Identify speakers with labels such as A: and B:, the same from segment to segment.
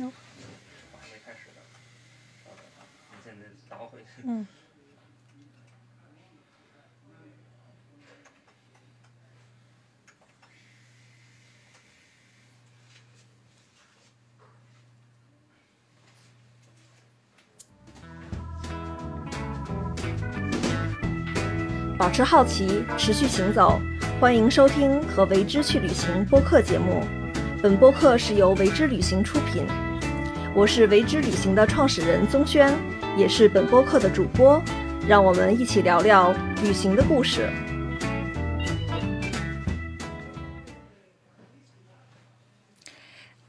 A: No
B: 我还没开始呢。稍等啊，你现在倒回去。
A: 嗯。保持好奇，持续行走。欢迎收听和为之去旅行播客节目。本播客是由为之旅行出品。我是为之旅行的创始人宗轩，也是本播客的主播。让我们一起聊聊旅行的故事。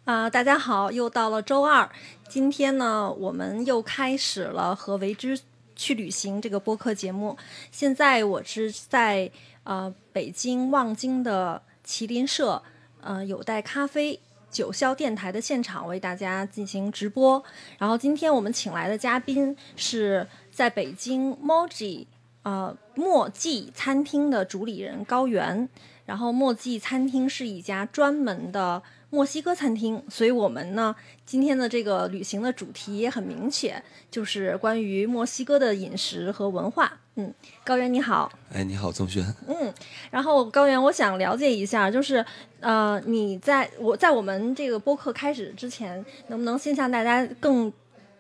A: 啊、大家好，又到了周二。今天呢，我们又开始了和为之去旅行这个播客节目。现在我是在呃北京望京的麒麟社呃有待咖啡九霄电台的现场为大家进行直播。然后今天我们请来的嘉宾是在北京 Moji 呃墨迹餐厅的主理人高原。然后墨迹餐厅是一家专门的墨西哥餐厅，所以我们呢今天的这个旅行的主题也很明确，就是关于墨西哥的饮食和文化。嗯，高原你好。
C: 哎，你好，宗轩。
A: 嗯，然后高原，我想了解一下，就是呃，你在我在我们这个播客开始之前，能不能先向大家更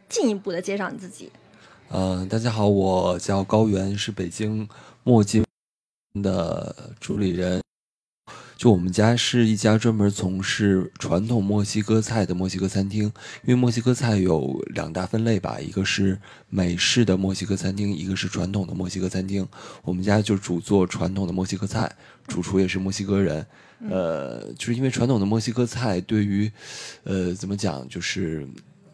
A: 进一步的介绍你自己？
C: 呃，大家好，我叫高原，是北京墨迹的主理人。就我们家是一家专门从事传统墨西哥菜的墨西哥餐厅，因为墨西哥菜有两大分类吧，一个是美式的墨西哥餐厅，一个是传统的墨西哥餐厅。我们家就主做传统的墨西哥菜，主厨也是墨西哥人。呃，就是因为传统的墨西哥菜对于，呃，怎么讲，就是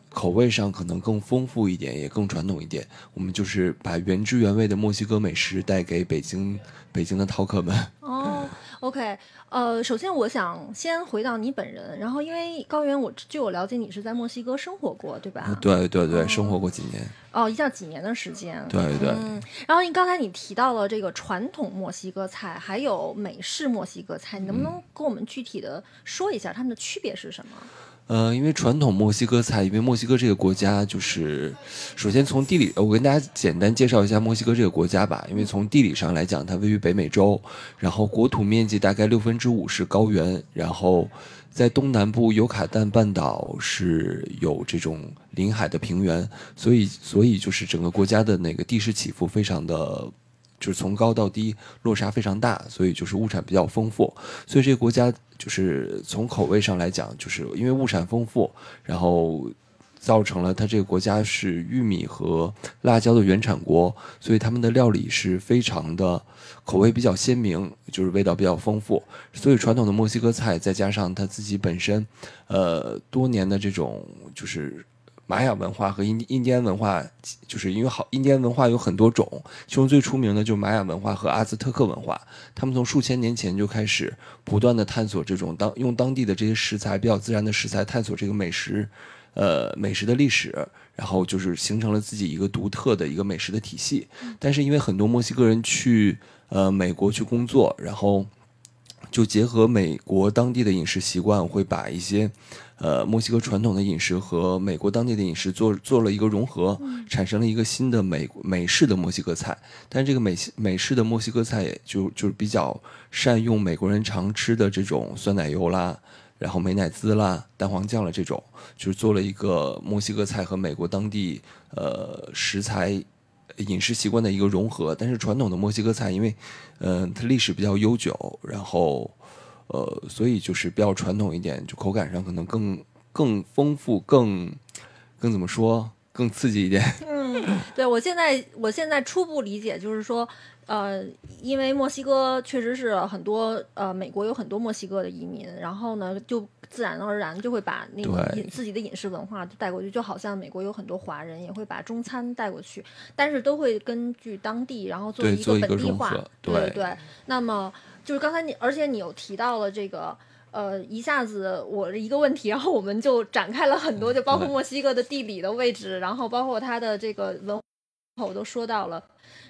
C: 口味上可能更丰富一点，也更传统一点。我们就是把原汁原味的墨西哥美食带给北京北京的饕客们。
A: 哦，OK，呃，首先我想先回到你本人，然后因为高原，我据我了解你是在墨西哥生活过，对吧？
C: 对对对，生活过几年。
A: 哦，一下几年的时间。
C: 对对。
A: 嗯，然后你刚才你提到了这个传统墨西哥菜，还有美式墨西哥菜，你能不能跟我们具体的说一下它们的区别是什么？
C: 呃，因为传统墨西哥菜，因为墨西哥这个国家就是，首先从地理，我跟大家简单介绍一下墨西哥这个国家吧。因为从地理上来讲，它位于北美洲，然后国土面积大概六分之五是高原，然后在东南部尤卡旦半岛是有这种临海的平原，所以所以就是整个国家的那个地势起伏非常的。就是从高到低落差非常大，所以就是物产比较丰富，所以这个国家就是从口味上来讲，就是因为物产丰富，然后造成了它这个国家是玉米和辣椒的原产国，所以他们的料理是非常的口味比较鲜明，就是味道比较丰富。所以传统的墨西哥菜再加上它自己本身，呃，多年的这种就是。玛雅文化和印印第安文化，就是因为好印第安文化有很多种，其中最出名的就是玛雅文化和阿兹特克文化。他们从数千年前就开始不断的探索这种当用当地的这些食材比较自然的食材探索这个美食，呃美食的历史，然后就是形成了自己一个独特的一个美食的体系。但是因为很多墨西哥人去呃美国去工作，然后就结合美国当地的饮食习惯，会把一些。呃，墨西哥传统的饮食和美国当地的饮食做做了一个融合，产生了一个新的美美式的墨西哥菜。但是这个美美式的墨西哥菜也就就是比较善用美国人常吃的这种酸奶油啦，然后美乃滋啦、蛋黄酱了这种，就是做了一个墨西哥菜和美国当地呃食材饮食习惯的一个融合。但是传统的墨西哥菜，因为嗯、呃、它历史比较悠久，然后。呃，所以就是比较传统一点，就口感上可能更更丰富，更更怎么说，更刺激一点。
A: 嗯，对我现在我现在初步理解就是说，呃，因为墨西哥确实是很多呃美国有很多墨西哥的移民，然后呢就自然而然就会把那个饮自己的饮食文化带过去，就好像美国有很多华人也会把中餐带过去，但是都会根据当地然后做
C: 一
A: 个本地化，
C: 对
A: 对对。那么就是刚才你，而且你有提到了这个，呃，一下子我一个问题，然后我们就展开了很多，就包括墨西哥的地理的位置，然后包括它的这个文化，我都说到了，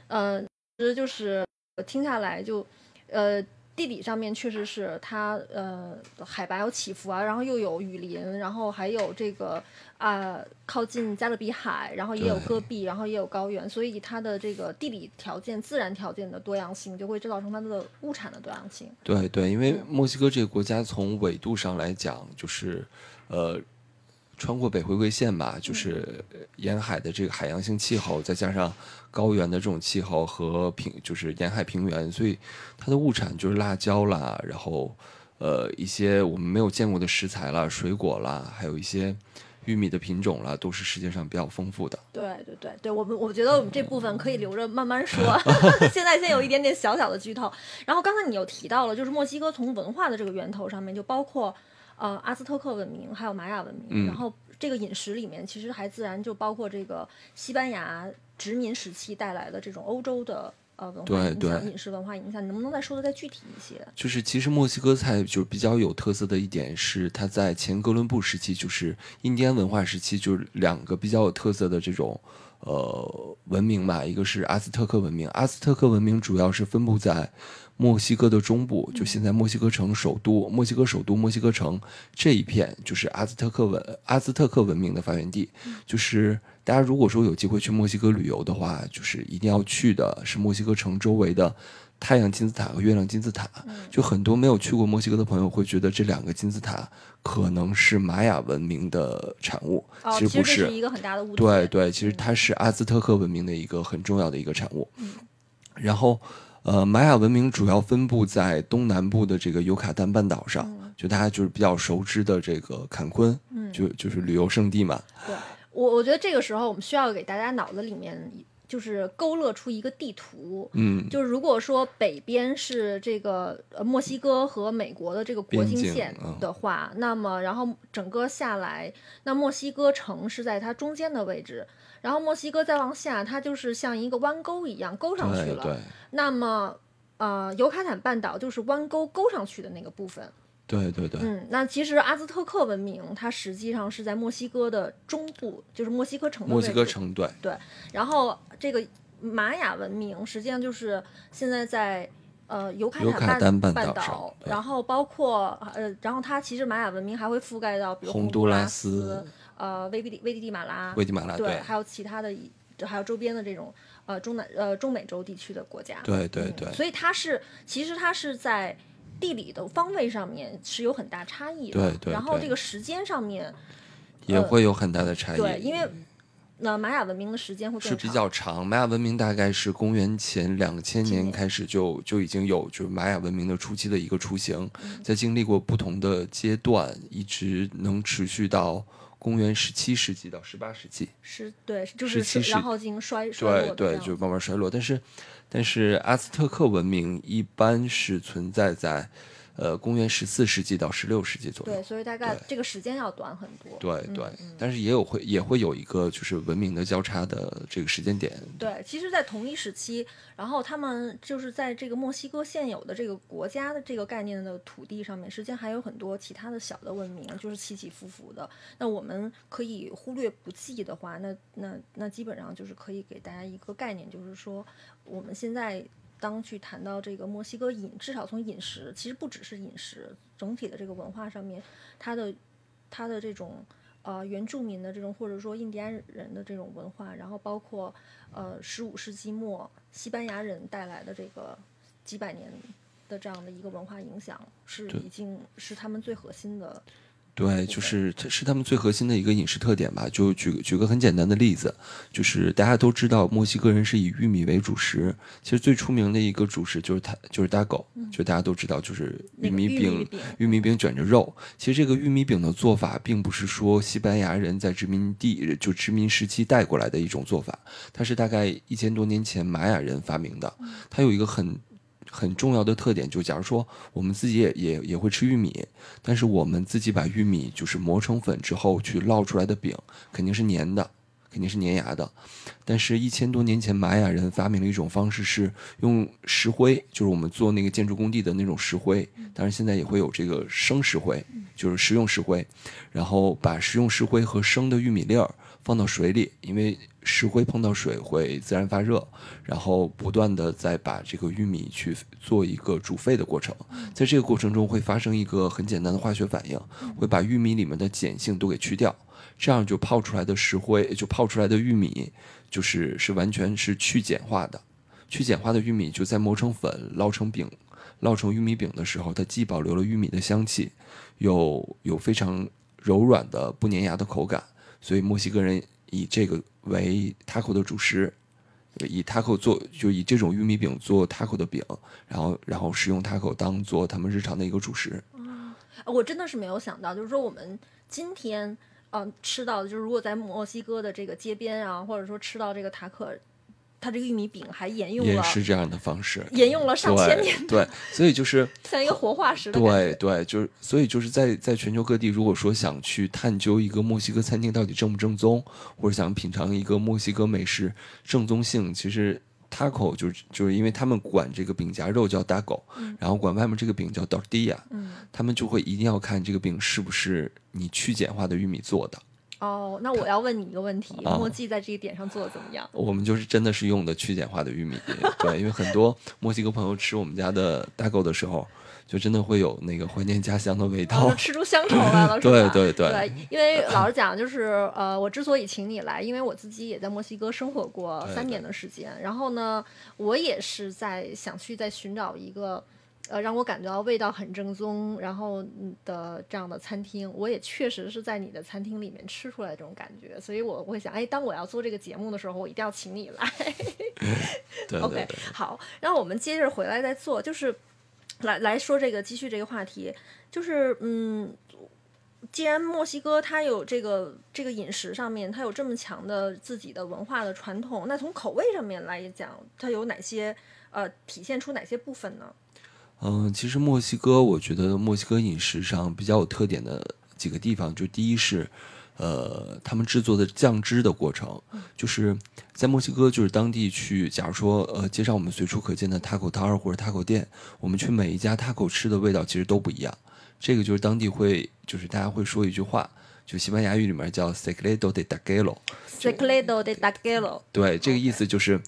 A: 呃，其实就是听下来就，呃，地理上面确实是它呃海拔有起伏啊，然后又有雨林，然后还有这个啊、靠近加勒比海，然后也有戈壁，然后也有高原，所以它的这个地理条件、自然条件的多样性，就会制造成它的物产的多样性。
C: 对对，因为
A: 嗯。
C: 墨西哥这个国家从纬度上来讲，就是呃，穿过北回归线吧，就是呃沿海的这个海洋性气候，再加上高原的这种气候和平，就是沿海平原，所以它的物产就是辣椒啦，然后呃一些我们没有见过的食材啦、水果啦，还有一些玉米的品种啦，都是世界上比较丰富的。
A: 对对对对，我们我觉得我们这部分可以留着慢慢说。现在先有一点点小小的剧透。然后刚才你又提到了，就是墨西哥从文化的这个源头上面，就包括呃阿兹特克文明，还有玛雅文明。
C: 嗯
A: 然后这个饮食里面，其实还自然就包括这个西班牙殖民时期带来的这种欧洲的呃文化
C: 对
A: 影响，
C: 对
A: 饮食文化影响。你能不能再说的再具体一些？
C: 就是其实墨西哥菜就比较有特色的一点是，它在前哥伦布时期，就是印第安文化时期，就是两个比较有特色的这种呃文明吧，一个是阿兹特克文明，阿兹特克文明主要是分布在墨西哥的中部，就现在墨西哥城首都，墨西哥首都墨西哥城这一片就是阿兹特克文阿兹特克文明的发源地，就是大家如果说有机会去墨西哥旅游的话，就是一定要去的是墨西哥城周围的太阳金字塔和月亮金字塔。就很多没有去过墨西哥的朋友会觉得这两个金字塔可能是玛雅文明的产物，
A: 哦，
C: 其实不
A: 是一个很大的误解。
C: 对对，其实它是阿兹特克文明的一个很重要的一个产物。然后，呃，玛雅文明主要分布在东南部的这个尤卡丹半岛上，就大家就是比较熟知的这个坎昆，就就是旅游胜地嘛。
A: 对我，我觉得这个时候我们需要给大家脑子里面就是勾勒出一个地图。
C: 嗯，
A: 就是如果说北边是这个呃墨西哥和美国的这个国境线
C: 嗯
A: 的话，那么然后整个下来，那墨西哥城是在它中间的位置，然后墨西哥再往下，它就是像一个弯钩一样勾上去了。
C: 对。对
A: 那么呃，尤卡坦半岛就是弯钩勾上去的那个部分。
C: 对对对，
A: 嗯，那其实阿兹特克文明它实际上是在墨西哥的中部，就是墨西哥城的
C: 墨西哥城对。
A: 对，然后这个玛雅文明实际上就是现在在呃尤卡
C: 尤
A: 坦
C: 半
A: 半
C: 岛
A: 然后包括呃，然后它其实玛雅文明还会覆盖到比如
C: 洪都拉
A: 都拉
C: 斯
A: 呃危地危地地马拉、
C: 危地马拉
A: 对，还有其他的一，还有周边的这种呃中南呃中美洲地区的国家。嗯
C: 对对对
A: 所以它是其实它是在地理的方位上面是有很大差异的。
C: 对对
A: 然后这个时间上面，
C: 也会有很大的差异。
A: 对，因为那玛雅文明的时间会
C: 是比较长，玛雅文明大概是公元前两千
A: 千年
C: 年开始就就已经有就是玛雅文明的初期的一个雏形，
A: 嗯
C: 在经历过不同的阶段，一直能持续到公元十七世纪到十八世纪。
A: 是对，就是
C: 17世
A: 然后进行衰衰落
C: 对对，
A: 样
C: 就慢慢衰落。但是但是阿兹特克文明一般是存在在呃公元十四世纪到十六世纪左右。
A: 对，所以大概这个时间要短很多。
C: 对对，
A: 嗯
C: 但是也有会也会有一个就是文明的交叉的这个时间点。
A: 对，其实，在同一时期，然后他们就是在这个墨西哥现有的这个国家的这个概念的土地上面，实际上还有很多其他的小的文明，就是起起伏伏的。那我们可以忽略不计的话，那那那基本上就是可以给大家一个概念，就是说我们现在当去谈到这个墨西哥饮，至少从饮食，其实不只是饮食，整体的这个文化上面，它的它的这种呃原住民的这种或者说印第安人的这种文化，然后包括呃十五世纪末西班牙人带来的这个几百年的这样的一个文化影响，是已经是他们最核心的。
C: 对，就是这是他们最核心的一个饮食特点吧。就举举个很简单的例子，就是大家都知道墨西哥人是以玉米为主食，其实最出名的一个主食就是它就是 dago，、就大家都知道就是
A: 玉
C: 米饼玉米饼卷着肉。其实这个玉米饼的做法，并不是说西班牙人在殖民地就殖民时期带过来的一种做法，它是大概一千多年前玛雅人发明的。它有一个很很重要的特点，就假如说我们自己也也也会吃玉米，但是我们自己把玉米就是磨成粉之后去烙出来的饼肯定是粘的，肯定是粘牙的。但是，一千多年前，玛雅人发明了一种方式，是用石灰，就是我们做那个建筑工地的那种石灰。当然，现在也会有这个生石灰，就是食用石灰。然后把食用石灰和生的玉米粒儿放到水里，因为石灰碰到水会自然发热，然后不断的再把这个玉米去做一个煮沸的过程。在这个过程中会发生一个很简单的化学反应，会把玉米里面的碱性都给去掉，这样就泡出来的石灰，就泡出来的玉米。就是是完全是去碱化的，去碱化的玉米就在磨成粉、烙成饼、烙成玉米饼的时候，它既保留了玉米的香气，有有非常柔软的不粘牙的口感，所以墨西哥人以这个为 taco 的主食，以 taco 做就以这种玉米饼做 taco 的饼，然后然后使用 taco 当做他们日常的一个主食。
A: 嗯，我真的是没有想到，就是说我们今天。嗯，吃到的就是如果在墨西哥的这个街边啊，或者说吃到这个塔可，它这个玉米饼还沿用了
C: 也是这样的方式，
A: 沿用了上千年，
C: 对，所以就是
A: 像一个活化石的
C: 对对，就是所以就是在在全球各地，如果说想去探究一个墨西哥餐厅到底正不正宗，或者想品尝一个墨西哥美食正宗性，其实。taco 就是就是因为他们管这个饼夹肉叫 dago，然后管外面这个饼叫 tortilla，他们就会一定要看这个饼是不是你去碱化的玉米做的。
A: 哦，那我要问你一个问题，墨迹在这一点上做的怎么样？
C: 我们就是真的是用的去碱化的玉米，对，因为很多墨西哥朋友吃我们家的 dago 的时候。就真的会有那个怀念家乡的味道，
A: 吃出乡愁来了，
C: 对对
A: 对。
C: 对，
A: 因为老实讲，就是呃，我之所以请你来，因为我自己也在墨西哥生活过三年的时间，然后呢，我也是在想去再寻找一个，呃，让我感觉到味道很正宗，然后的这样的餐厅。我也确实是在你的餐厅里面吃出来这种感觉，所以我会想，哎，当我要做这个节目的时候，我一定要请你来。
C: 对
A: ，OK，好，然后我们接着回来再做，就是。来来说这个，继续这个话题，就是嗯，既然墨西哥它有这个这个饮食上面，它有这么强的自己的文化的传统，那从口味上面来讲，它有哪些呃体现出哪些部分呢？
C: 嗯，其实墨西哥，我觉得墨西哥饮食上比较有特点的几个地方，就第一是。呃，他们制作的酱汁的过程，就是在墨西哥，就是当地去，假如说，呃，街上我们随处可见的 taco 摊儿或者 taco 店，我们去每一家 taco 吃的味道其实都不一样。这个就是当地会，就是大家会说一句话，就西班牙语里面叫 secreto de taquero。
A: secreto de taquero。
C: 对，这个意思就是，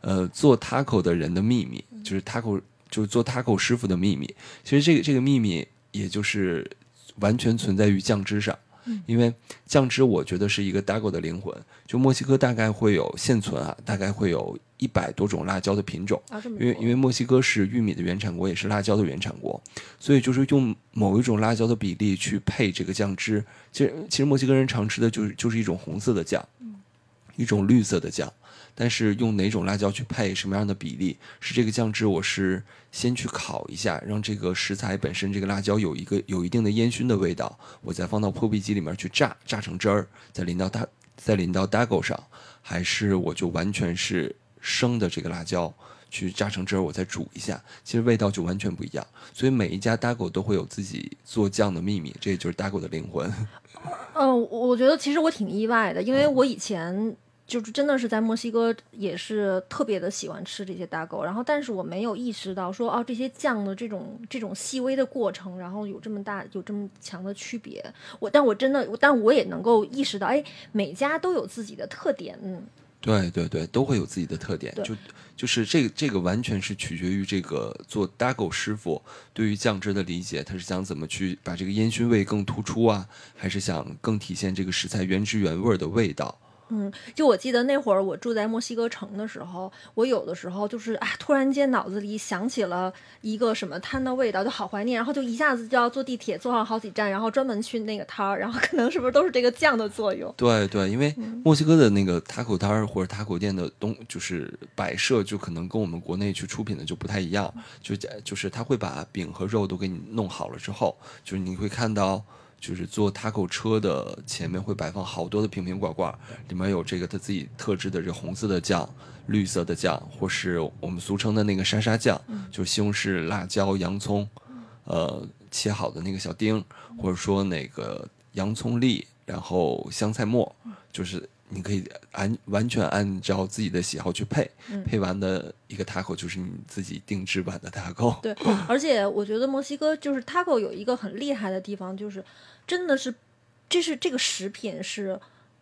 C: 呃，做 taco 的人的秘密，就是 taco，就是做 taco 师傅的秘密。其实这个这个秘密，也就是完全存在于酱汁上。因为酱汁，我觉得是一个 dago 的灵魂。就墨西哥大概会有现存啊，大概会有一百多种辣椒的品种。因为因为墨西哥是玉米的原产国，也是辣椒的原产国，所以就是用某一种辣椒的比例去配这个酱汁。其实其实墨西哥人常吃的就是就是一种红色的酱，一种绿色的酱。但是用哪种辣椒去配什么样的比例，是这个酱汁，我是先去烤一下，让这个食材本身这个辣椒有一个有一定的烟熏的味道，我再放到破壁机里面去榨，榨成汁儿，再淋到大再淋到 dago 上，还是我就完全是生的这个辣椒去榨成汁儿，我再煮一下，其实味道就完全不一样。所以每一家 dago 都会有自己做酱的秘密，这也就是 dago 的灵魂。
A: 嗯，我觉得其实我挺意外的，因为我以前。就是真的是在墨西哥也是特别的喜欢吃这些大狗，然后但是我没有意识到说哦这些酱的这种这种细微的过程，然后有这么大有这么强的区别。我但我真的但我也能够意识到，哎，每家都有自己的特点。嗯，
C: 对对对，都会有自己的特点。就就是这个这个完全是取决于这个做大狗师傅对于酱汁的理解，他是想怎么去把这个烟熏味更突出啊，还是想更体现这个食材原汁原味的味道。
A: 嗯，就我记得那会儿我住在墨西哥城的时候，我有的时候就是啊，突然间脑子里想起了一个什么摊的味道，就好怀念，然后就一下子就要坐地铁坐上好几站，然后专门去那个摊儿，然后可能是不是都是这个酱的作用？
C: 对对，因为墨西哥的那个塔口摊儿或者塔口店的东就是摆设，就可能跟我们国内去出品的就不太一样，就就是他会把饼和肉都给你弄好了之后，就是你会看到。就是做 taco 车的前面会摆放好多的瓶瓶罐罐，里面有这个他自己特制的这红色的酱、绿色的酱，或是我们俗称的那个沙沙酱，就是西红柿、辣椒、洋葱，呃，切好的那个小丁，或者说那个洋葱粒，然后香菜末，就是你可以按完全按照自己的喜好去配，
A: 嗯
C: 配完的一个 taco 就是你自己定制版的 taco。
A: 对，而且我觉得墨西哥就是 taco 有一个很厉害的地方，就是真的是，这是这个食品是，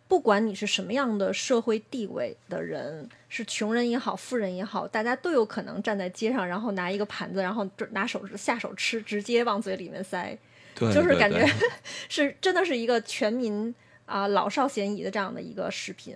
A: 不管你是什么样的社会地位的人，是穷人也好，富人也好，大家都有可能站在街上，然后拿一个盘子，然后拿手下手吃，直接往嘴里面塞，
C: 对，
A: 就是感觉 是真的是一个全民啊、老少咸宜的这样的一个食品。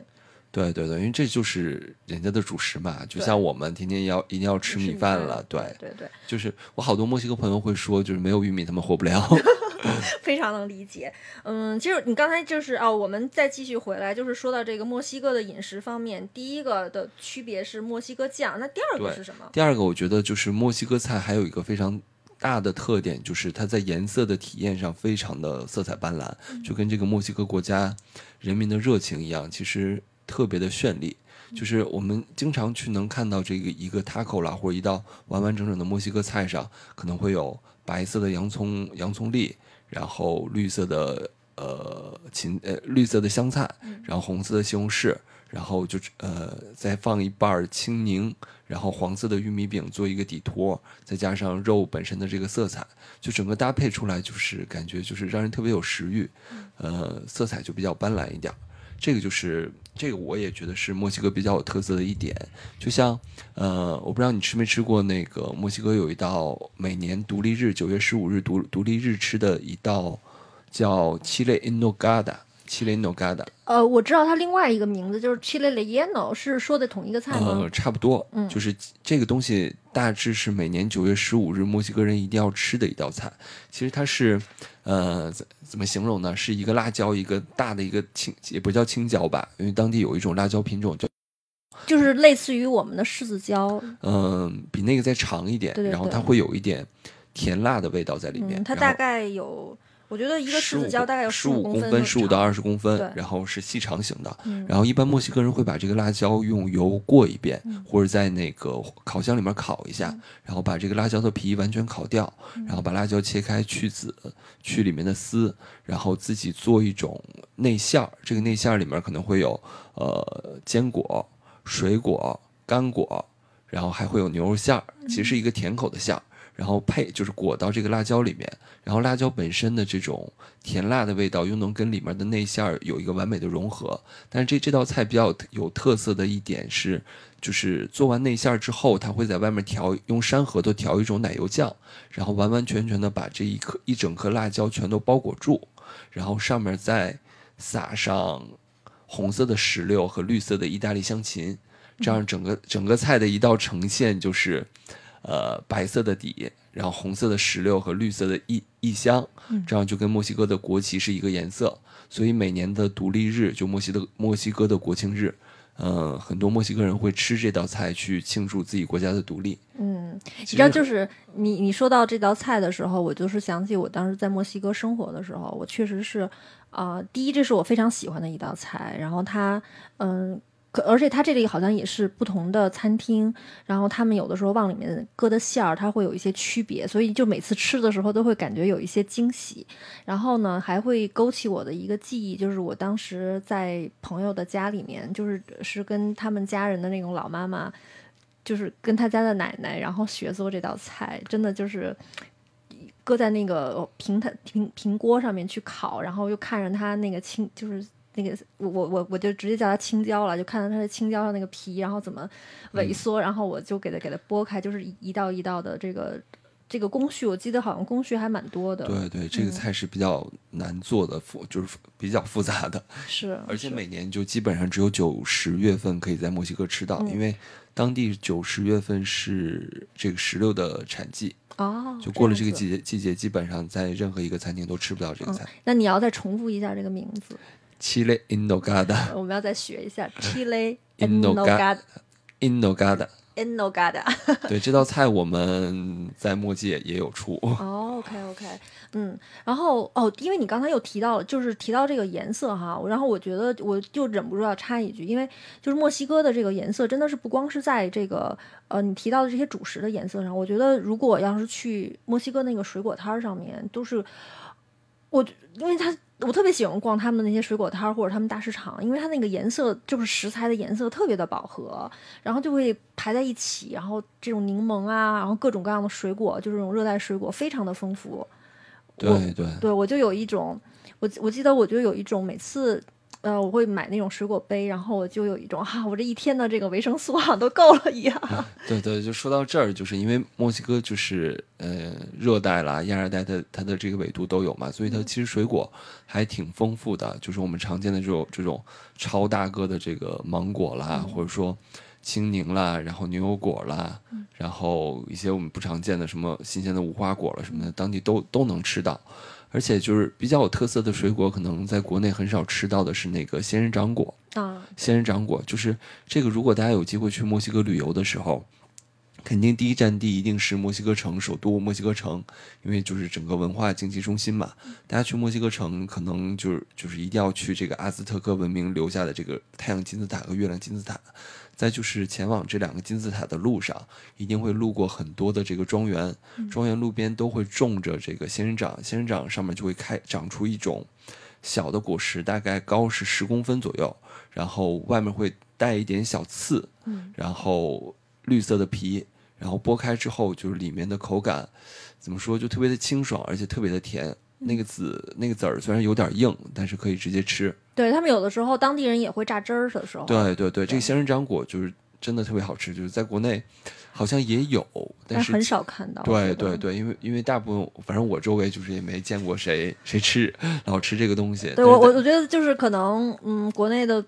C: 对对对，因为这就是人家的主食嘛，就像我们天天要一定要吃米饭了，
A: 对
C: 对，
A: 对对，
C: 就是我好多墨西哥朋友会说，就是没有玉米他们活不了。
A: 非常能理解。嗯，其实你刚才就是哦，我们再继续回来，就是说到这个墨西哥的饮食方面，第一个的区别是墨西哥酱，那第二个是什么？
C: 第二个，我觉得就是墨西哥菜还有一个非常大的特点，就是它在颜色的体验上非常的色彩斑斓，就跟这个墨西哥国家人民的热情一样，其实特别的绚丽。就是我们经常去能看到这个一个 taco 啦，或者一道完完整整的墨西哥菜上，可能会有白色的洋葱洋葱粒，然后绿色的呃芹呃绿色的香菜，然后红色的西红柿，然后就呃再放一半青柠，然后黄色的玉米饼做一个底托，再加上肉本身的这个色彩，就整个搭配出来就是感觉就是让人特别有食欲，呃，色彩就比较斑斓一点。这个就是这个，我也觉得是墨西哥比较有特色的一点。就像呃，我不知道你吃没吃过那个墨西哥有一道每年独立日九月十五日独独立日吃的一道叫 Chile en nogada。Chile en nogada，
A: 呃，我知道它另外一个名字就是 chile relleno，是说的同一个菜吗？
C: 呃，差不多，
A: 嗯
C: 就是这个东西大致是每年九月十五日墨西哥人一定要吃的一道菜。其实它是，呃，怎怎么形容呢？是一个辣椒，一个大的一个青，也不叫青椒吧，因为当地有一种辣椒品种叫，
A: 就是类似于我们的柿子椒，
C: 嗯、比那个再长一点，
A: 对对对
C: 然后它会有一点甜辣的味道在里面。
A: 嗯，它大概有，我觉得一个柿子椒大概有
C: 十
A: 五
C: 公分，十五到二十公分，然后是细长型的。
A: 嗯
C: 然后一般墨西哥人会把这个辣椒用油过一遍，
A: 嗯
C: 或者在那个烤箱里面烤一下，然后把这个辣椒的皮完全烤掉，
A: 嗯
C: 然后把辣椒切开去籽，去里面的丝，然后自己做一种内馅儿。这个内馅儿里面可能会有呃坚果、水果、干果，然后还会有牛肉馅儿，其实是一个甜口的馅儿。然后配就是裹到这个辣椒里面，然后辣椒本身的这种甜辣的味道又能跟里面的内馅儿有一个完美的融合。但是这这道菜比较有特色的一点是，就是做完内馅儿之后，它会在外面调用山核桃调一种奶油酱，然后完完全全的把这一颗一整颗辣椒全都包裹住，然后上面再撒上红色的石榴和绿色的意大利香芹，这样整个整个菜的一道呈现就是。呃白色的底，然后红色的石榴和绿色的异异香，这样就跟墨西哥的国旗是一个颜色。所以每年的独立日，就墨西的墨西哥的国庆日，呃，很多墨西哥人会吃这道菜去庆祝自己国家的独立。
A: 嗯，你
C: 其
A: 知道，就是你你说到这道菜的时候，我就是想起我当时在墨西哥生活的时候，我确实是，啊，第一，这是我非常喜欢的一道菜，然后它，嗯。可而且它这里好像也是不同的餐厅，然后他们有的时候往里面搁的馅儿，它会有一些区别，所以就每次吃的时候都会感觉有一些惊喜。然后呢，还会勾起我的一个记忆，就是我当时在朋友的家里面，就是是跟他们家人的那种老妈妈，就是跟他家的奶奶，然后学做这道菜，真的就是搁在那个平台平平锅上面去烤，然后又看着它那个青，就是那个我我我我就直接叫它青椒了，就看到它的青椒上那个皮，然后怎么萎缩，然后我就给它给它剥开，就是一一道一道的这个这个工序，我记得好像工序还蛮多的，
C: 对对，这个
A: 嗯。
C: 菜是比较难做的，复就是比较复杂的，
A: 是，
C: 而且每年就基本上只有九十月份可以在墨西哥吃到，
A: 嗯。
C: 因为当地九十月份是这个石榴的产季，
A: 哦，
C: 就过了这个季节，季节基本上在任何一个餐厅都吃不到这个
A: 嗯
C: 菜。，
A: 那你要再重复一下这个名字，
C: Chile in nogada
A: 我们要再学一下 Chile
C: In
A: nogada
C: in
A: nogada，in nogada。
C: 对这道菜我们在墨界也有出。
A: 哦，OK OK，嗯，然后哦，因为你刚才又提到了，就是提到这个颜色哈，然后我觉得我就忍不住要插一句，因为就是墨西哥的这个颜色真的是不光是在这个呃你提到的这些主食的颜色上，我觉得如果要是去墨西哥那个水果摊儿上面，都是我因为它我特别喜欢逛他们那些水果摊儿或者他们大市场，因为它那个颜色就是食材的颜色特别的饱和，然后就会排在一起，然后这种柠檬啊，然后各种各样的水果，就是这种热带水果，非常的丰富。
C: 对对，
A: 对我就有一种，我我记得我就有一种每次。呃，我会买那种水果杯，然后我就有一种哈、我这一天的这个维生素好像都够了一样。
C: 对对，就说到这儿，就是因为墨西哥就是呃热带啦、亚热带的它的这个纬度都有嘛，所以它其实水果还挺丰富的，就是我们常见的这种这种超大个的这个芒果啦，或者说青柠啦，然后牛油果啦，然后一些我们不常见的什么新鲜的无花果了什么的，当地都都能吃到。而且就是比较有特色的水果，可能在国内很少吃到的是那个仙人掌果。
A: 啊，
C: 仙人掌果就是这个，如果大家有机会去墨西哥旅游的时候，肯定第一站地一定是墨西哥城，首都墨西哥城，因为就是整个文化经济中心嘛。大家去墨西哥城，可能就是就是一定要去这个阿兹特克文明留下的这个太阳金字塔和月亮金字塔。再就是前往这两个金字塔的路上，一定会路过很多的这个庄园，庄园路边都会种着这个仙人掌，仙人掌上面就会开长出一种小的果实，大概高是十公分左右，然后外面会带一点小刺，
A: 嗯
C: 然后绿色的皮，然后剥开之后就是里面的口感，怎么说就特别的清爽，而且特别的甜。那个籽那个籽儿虽然有点硬，但是可以直接吃。
A: 对他们有的时候当地人也会榨汁儿的时候，
C: 对对对，这个仙人掌果就是真的特别好吃，就是在国内好像也有，但是
A: 但很少看到。
C: 对对对，因为因为大部分反正我周围就是也没见过谁谁吃，然后吃这个东西。
A: 对我我我觉得就是可能嗯，国内的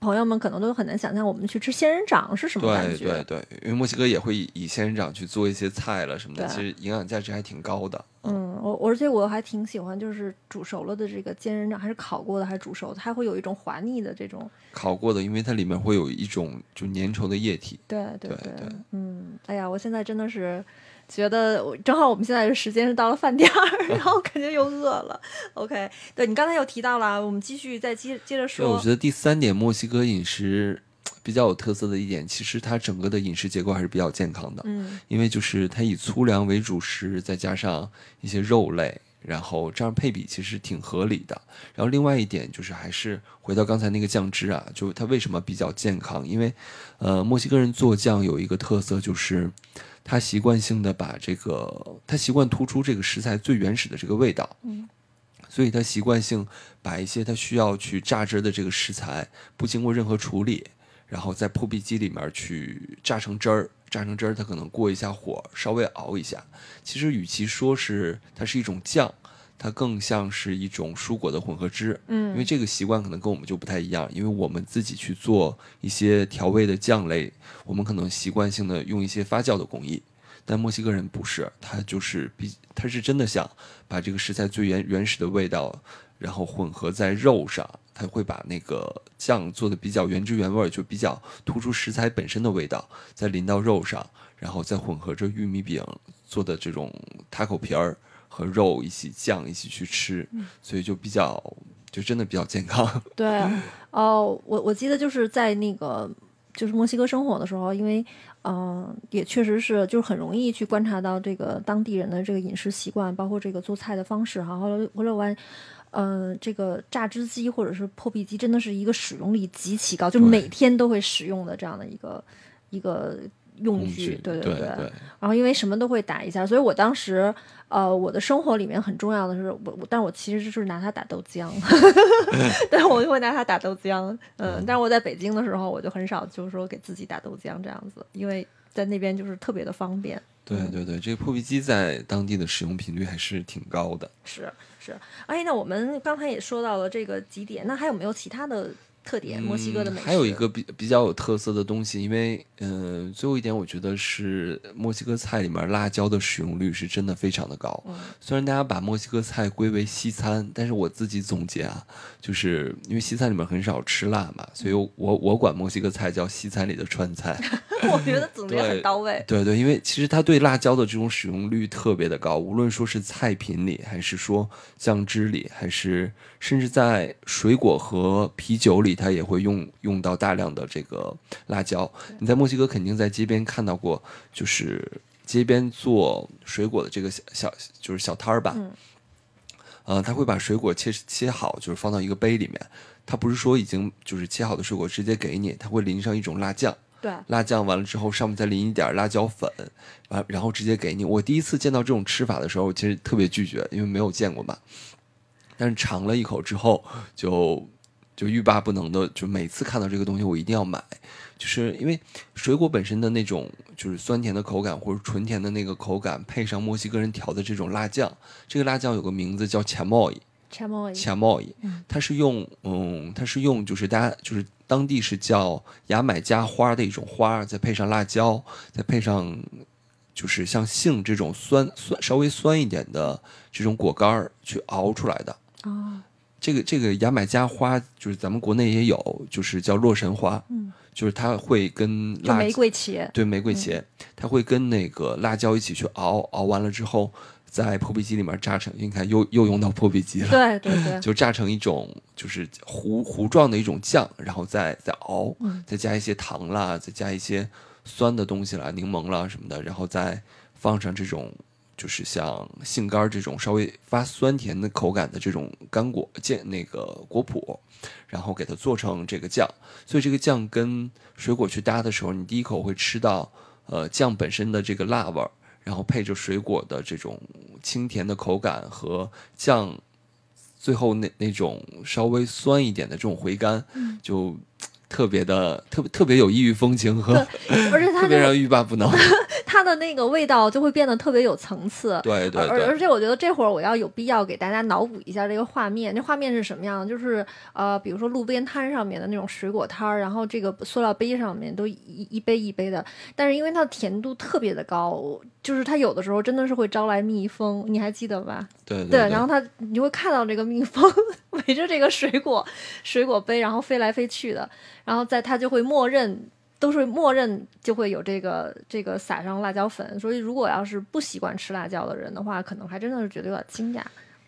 A: 朋友们可能都很难想象我们去吃仙人掌是什么感觉。
C: 对对对，因为墨西哥也会以以仙人掌去做一些菜了什么的，其实营养价值还挺高的。
A: 嗯，我我而且我还挺喜欢，就是煮熟了的这个仙人掌，还是烤过的，还是煮熟的，它会有一种滑腻的这种。
C: 烤过的，因为它里面会有一种就粘稠的液体。
A: 对对
C: 对对
A: 嗯，哎呀，我现在真的是觉得我，正好我们现在的时间是到了饭点儿，然后感觉又饿了。OK，对你刚才又提到了，我们继续再接接着
C: 说，我觉。得第三点，墨西哥饮食比较有特色的一点，其实它整个的饮食结构还是比较健康的。
A: 嗯
C: 因为就是它以粗粮为主食，再加上一些肉类，然后这样配比其实挺合理的。然后另外一点就是还是回到刚才那个酱汁啊，就它为什么比较健康？因为呃，墨西哥人做酱有一个特色就是。他习惯性的把这个，他习惯突出这个食材最原始的这个味道，
A: 嗯，
C: 所以他习惯性把一些他需要去榨汁的这个食材，不经过任何处理，然后在破壁机里面去榨成汁儿，榨成汁儿，它可能过一下火，稍微熬一下。其实与其说是它是一种酱，它更像是一种蔬果的混合汁。嗯因为
A: 嗯
C: 这个习惯可能跟我们就不太一样，因为我们自己去做一些调味的酱类，我们可能习惯性的用一些发酵的工艺。但墨西哥人不是，他就是比他是真的想把这个食材最原原始的味道，然后混合在肉上，他会把那个酱做的比较原汁原味，就比较突出食材本身的味道，再淋到肉上，然后再混合着玉米饼做的这种塔口皮儿和肉一起酱一起去吃，所以就比较就真的比较健康。
A: 对，哦，我我记得就是在那个就是墨西哥生活的时候，因为嗯、呃也确实是就是很容易去观察到这个当地人的这个饮食习惯，包括这个做菜的方式哈。后来回来完。嗯，这个榨汁机或者是破壁机真的是一个使用率极其高，就
C: 对
A: 每天都会使用的这样的一个一个用具对
C: 对
A: 对。然后因为什么都会打一下，所以我当时呃，我的生活里面很重要的是我我，但我其实就是拿它打豆浆，对，我就会拿它打豆浆，嗯，但是我在北京的时候，我就很少就是说给自己打豆浆这样子，因为在那边就是特别的方便，
C: 对对对，这个破壁机在当地的使用频率还是挺高的。
A: 是是。哎，那我们刚才也说到了这个几点，那还有没有其他的特点？墨西哥的美食、
C: 嗯还有一个比比较有特色的东西，因为嗯、呃最后一点我觉得是墨西哥菜里面辣椒的使用率是真的非常的高。
A: 嗯
C: 虽然大家把墨西哥菜归为西餐，但是我自己总结啊，就是因为西餐里面很少吃辣嘛，所以我我管墨西哥菜叫西餐里的川菜。
A: 我觉得总结很到位。
C: 对对，因为其实它对辣椒的这种使用率特别的高，无论说是菜品里，还是说酱汁里，还是甚至在水果和啤酒里，它也会用用到大量的这个辣椒。你在墨西哥肯定在街边看到过，就是街边做水果的这个小小就是小摊儿吧。
A: 嗯
C: 呃，他会把水果切切好，就是放到一个杯里面。他不是说已经就是切好的水果直接给你，他会淋上一种辣酱。
A: 对，
C: 辣酱完了之后，上面再淋一点辣椒粉，完然后直接给你。我第一次见到这种吃法的时候，其实特别拒绝，因为没有见过嘛。但是尝了一口之后，就就欲罢不能的，就每次看到这个东西，我一定要买。就是因为水果本身的那种就是酸甜的口感，或者纯甜的那个口感，配上墨西哥人调的这种辣酱，这个辣酱有个名字叫 chamoy。
A: chamoy，
C: 卡莫伊，它是用嗯，它是用就是大家就是当地是叫牙买加花的一种花，再配上辣椒，再配上就是像杏这种酸酸稍微酸一点的这种果干儿去熬出来的。
A: 哦，
C: 这个这个牙买加花就是咱们国内也有，就是叫洛神花，
A: 嗯，
C: 就是它会跟辣
A: 就玫瑰茄，
C: 对玫瑰茄，它会跟那个辣椒一起去熬，熬完了之后。在破壁机里面榨成，你看又又用到破壁机了，
A: 对对对，
C: 就榨成一种就是糊糊状的一种酱，然后再再熬，
A: 嗯
C: 再加一些糖啦，再加一些酸的东西啦，柠檬啦什么的，然后再放上这种就是像杏干这种稍微发酸甜的口感的这种干果见那个果脯，然后给它做成这个酱，所以这个酱跟水果去搭的时候，你第一口会吃到呃酱本身的这个辣味儿。然后配着水果的这种清甜的口感和酱，最后那那种稍微酸一点的这种回甘，就特别的特别特别有异域风情和
A: 而且它
C: 特别
A: 这
C: 让欲罢不能。
A: 它的那个味道就会变得特别有层次。
C: 对对
A: 而而，且我觉得这会儿我要有必要给大家脑补一下这个画面，这画面是什么样的？就是呃，比如说路边摊上面的那种水果摊儿，然后这个塑料杯上面都一一杯一杯的，但是因为它的甜度特别的高，就是它有的时候真的是会招来蜜蜂，你还记得吧？
C: 对
A: 对，然后它你就会看到这个蜜蜂 围着这个水果水果杯，然后飞来飞去的，然后在它就会默认都是默认就会有这个这个撒上辣椒粉，所以如果要是不习惯吃辣椒的人的话，可能还真的是觉得有点惊讶。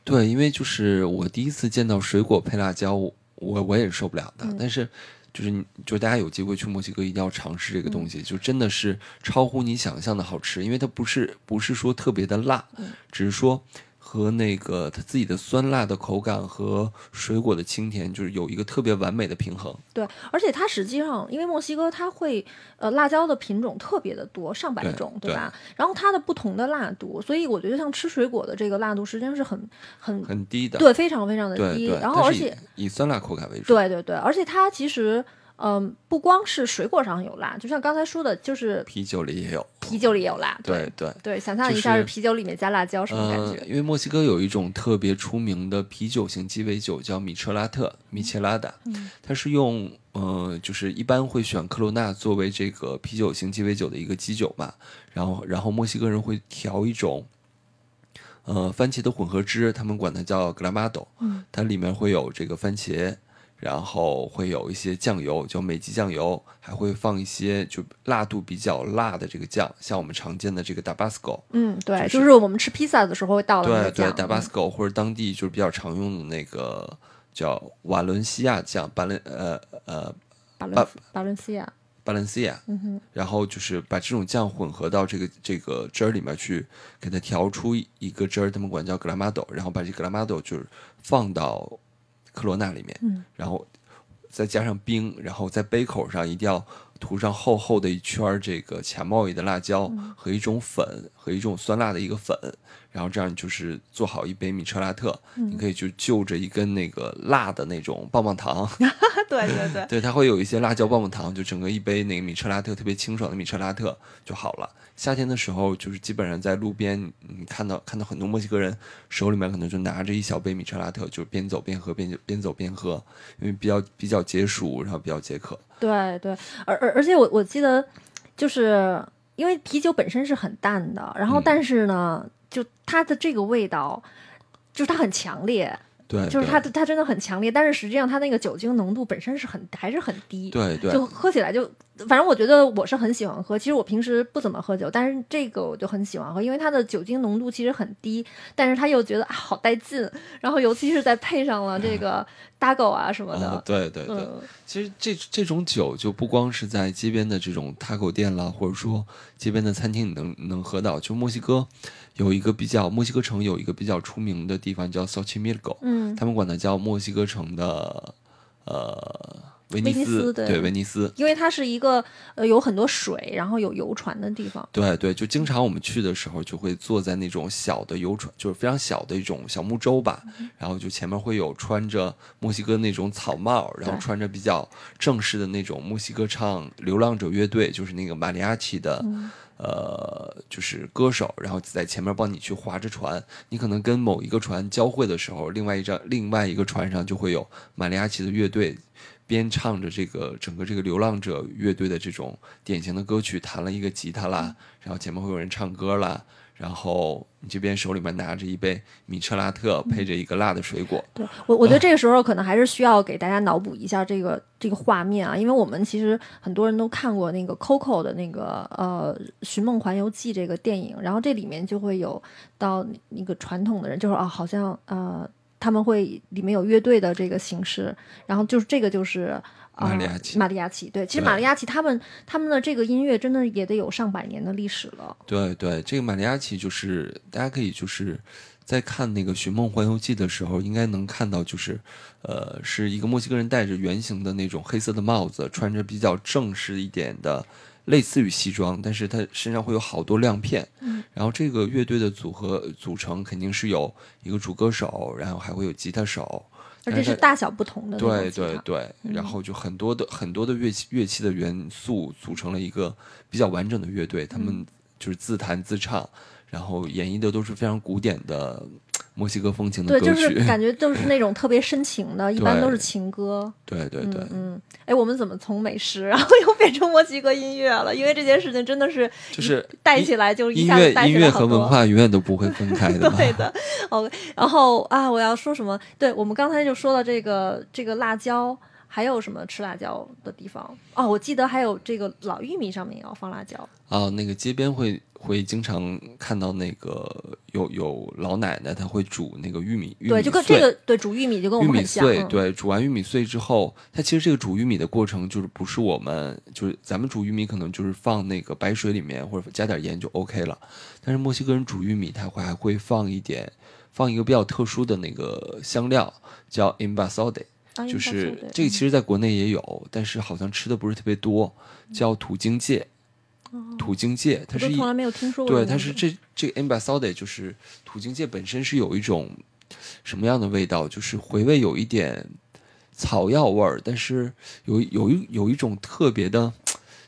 C: 对，因为就是我第一次见到水果配辣椒，我我也是受不了的。
A: 嗯
C: 但是就是你就大家有机会去墨西哥，一定要尝试这个东西，
A: 嗯
C: 就真的是超乎你想象的好吃，因为它不是不是说特别的辣，
A: 嗯
C: 只是说。和那个它自己的酸辣的口感和水果的清甜，就是有一个特别完美的平衡。
A: 对，而且它实际上，因为墨西哥它会呃辣椒的品种特别的多，上百种，
C: 对
A: 吧？然后它的不同的辣度，所以我觉得像吃水果的这个辣度，实际上是很很
C: 很低的，
A: 对，非常非常的低。然后而且
C: 以酸辣口感为主，
A: 对对对，而且它其实嗯、不光是水果上有辣，就像刚才说的，就是
C: 啤酒里也有，
A: 啤酒里也有辣。
C: 对对。
A: 对，想象一下是
C: 是
A: 啤酒里面加辣椒什么感
C: 呃
A: 觉？，
C: 因为墨西哥有一种特别出名的啤酒型鸡尾酒叫米彻拉特米切拉达，
A: 嗯
C: 它是用呃，就是一般会选科罗娜作为这个啤酒型鸡尾酒的一个基酒嘛，然后然后墨西哥人会调一种。呃，番茄的混合汁，他们管它叫格拉马多，
A: 嗯
C: 它里面会有这个番茄，然后会有一些酱油，就美极酱油，还会放一些就辣度比较辣的这个酱，像我们常见的这个 Tabasco，
A: 嗯，对，
C: 就
A: 就是是我们吃披萨的时候会倒的那
C: 对对
A: 个酱。嗯
C: ，Tabasco 或者当地就是比较常用的那个叫瓦伦西亚酱，巴伦呃呃
A: 巴伦
C: 巴
A: 巴伦西亚，
C: 巴伦西亚，
A: 嗯哼，
C: 然后就是把这种酱混合到这个这个汁儿里面去，给它调出一个汁儿，他们管叫格拉玛豆，然后把这格拉玛豆就是放到科罗娜里面，
A: 嗯。
C: 然后再加上冰，然后在杯口上一定要涂上厚厚的一圈这个卡莫伊的辣椒
A: 嗯
C: 和一种粉和一种酸辣的一个粉，然后这样就是做好一杯米彻拉特，
A: 嗯
C: 你可以就就着一根那个辣的那种棒棒糖，
A: 对对对，
C: 对，它会有一些辣椒棒棒糖，就整个一杯那个米彻拉特特别清爽的米彻拉特就好了。夏天的时候，就是基本上在路边，你看到看到很多墨西哥人手里面可能就拿着一小杯米彻拉特，就是边走边喝，边边走边喝，因为比较比较解暑，然后比较解渴。
A: 对对，而而而且我我记得，就是因为啤酒本身是很淡的，然后
C: 嗯。
A: 但是呢，就它的这个味道，就是它很强烈，
C: 对，
A: 就是它它真的很强烈，但是实际上它那个酒精浓度本身是很还是很低，
C: 对对
A: 就喝起来就反正我觉得我是很喜欢喝。其实我平时不怎么喝酒，但是这个我就很喜欢喝，因为它的酒精浓度其实很低，但是它又觉得啊好带劲。然后尤其是再配上了这个 大狗啊什么的，
C: 啊对对对。
A: 嗯，
C: 其实这这种酒就不光是在街边的这种 taco 店啦，或者说街边的餐厅你能能喝到。就墨西哥有一个比较，墨西哥城有一个比较出名的地方叫 Xochimilco，
A: 嗯，
C: 他们管它叫墨西哥城的呃威尼
A: 斯对
C: 对威尼斯。
A: 因为它是一个呃有很多水，然后有游船的地方。
C: 对对，就经常我们去的时候，就会坐在那种小的游船，就是非常小的一种小木舟吧，
A: 嗯
C: 然后就前面会有穿着墨西哥那种草帽，然后穿着比较正式的那种墨西哥唱流浪者乐队，就是那个马里亚奇的。
A: 嗯
C: 呃，就是歌手，然后在前面帮你去划着船。你可能跟某一个船交汇的时候，另外一张另外一个船上就会有马里亚奇的乐队，边唱着这个整个这个流浪者乐队的这种典型的歌曲，弹了一个吉他啦，然后前面会有人唱歌啦，然后你这边手里面拿着一杯米彻拉特，配着一个辣的水果。
A: 对我，我觉得这个时候可能还是需要给大家脑补一下这个这个画面啊，因为我们其实很多人都看过那个 Coco 的那个呃《寻梦环游记》这个电影，然后这里面就会有到那个传统的人，就是啊，好像呃他们会里面有乐队的这个形式，然后就是这个就是。呃
C: 马里亚奇
A: 马里亚奇，对，其实
C: 对
A: 马里亚奇他们他们的这个音乐真的也得有上百年的历史了。
C: 对对，这个马里亚奇就是大家可以就是在看那个《寻梦环游记》的时候，应该能看到，就是呃，是一个墨西哥人戴着圆形的那种黑色的帽子，穿着比较正式一点的，类似于西装，但是他身上会有好多亮片。
A: 嗯，
C: 然后这个乐队的组合组成肯定是有一个主歌手，然后还会有吉他手。
A: 而且
C: 是
A: 是大小不同的
C: 对对对，
A: 嗯。
C: 然后就很多的很多的乐器乐器的元素组成了一个比较完整的乐队，他
A: 嗯。
C: 们就是自弹自唱，然后演绎的都是非常古典的墨西哥风情的
A: 对，
C: 歌曲。
A: 就是感觉都是那种特别深情的，一般都是情歌。
C: 对对对，
A: 嗯嗯，哎，我们怎么从美食，然后又变成墨西哥音乐了？因为这件事情真的是
C: 就是
A: 带起来就一
C: 音
A: 下子
C: 音乐。和文化永远都不会分开的。
A: 对的，OK。然后啊，我要说什么？对我们刚才就说了这个这个辣椒，还有什么吃辣椒的地方？哦，我记得还有这个老玉米上面也要放辣椒。
C: 哦，那个街边会会经常看到那个有有老奶奶，她会煮那个玉米，玉
A: 对，
C: 米碎
A: 就跟这个对煮玉米就跟我
C: 玉米
A: 们很像。
C: 碎，
A: 嗯、
C: 对，煮完玉米碎之后，它其实这个煮玉米的过程就是不是我们就是咱们煮玉米可能就是放那个白水里面或者加点盐就 OK 了，但是墨西哥人煮玉米他会还会放一点放一个比较特殊的那个香料叫 imbasode，
A: 啊应该
C: 就是这个其实在国内也有，但是好像吃的不是特别多，叫土荆芥。土荆芥，它是一
A: 从来没有听说过
C: 对。它是这这个 imbasode 就是土荆芥本身是有一种什么样的味道？就是回味有一点草药味儿，但是有有一有一种特别的，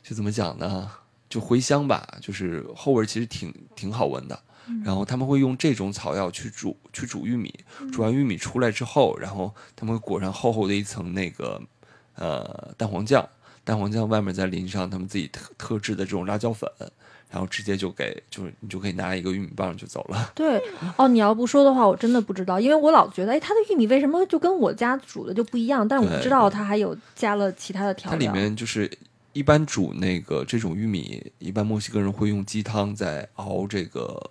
C: 就怎么讲呢？就茴香吧，就是后味其实挺挺好闻的。然后他们会用这种草药去煮去煮玉米，煮完玉米出来之后，然后他们会裹上厚厚的一层那个呃蛋黄酱，蛋黄酱外面再淋上他们自己特特制的这种辣椒粉，然后直接就给就是你就可以拿一个玉米棒就走了。
A: 对哦，你要不说的话，我真的不知道，因为我老觉得，哎，它的玉米为什么就跟我家煮的就不一样？但是我不知道
C: 对
A: 它还有加了其他的调料它。
C: 里面就是一般煮那个这种玉米，一般墨西哥人会用鸡汤在熬这个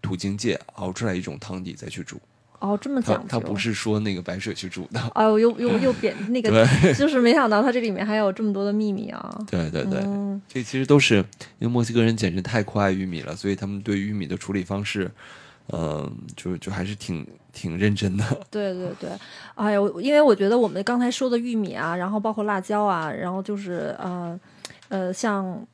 C: 土荆芥，熬出来一种汤底再去煮。
A: 哦，这么讲究。
C: 它不是说那个白水去煮的。
A: 哎呦，又又又贬那个，就是没想到它这里面还有这么多的秘密啊！
C: 对对对，
A: 嗯，
C: 这其实都是因为墨西哥人简直太酷爱玉米了，所以他们对玉米的处理方式，嗯、就就还是挺挺认真的。
A: 对对对，哎呀，我因为我觉得我们刚才说的玉米啊，然后包括辣椒啊，然后就是呃呃，像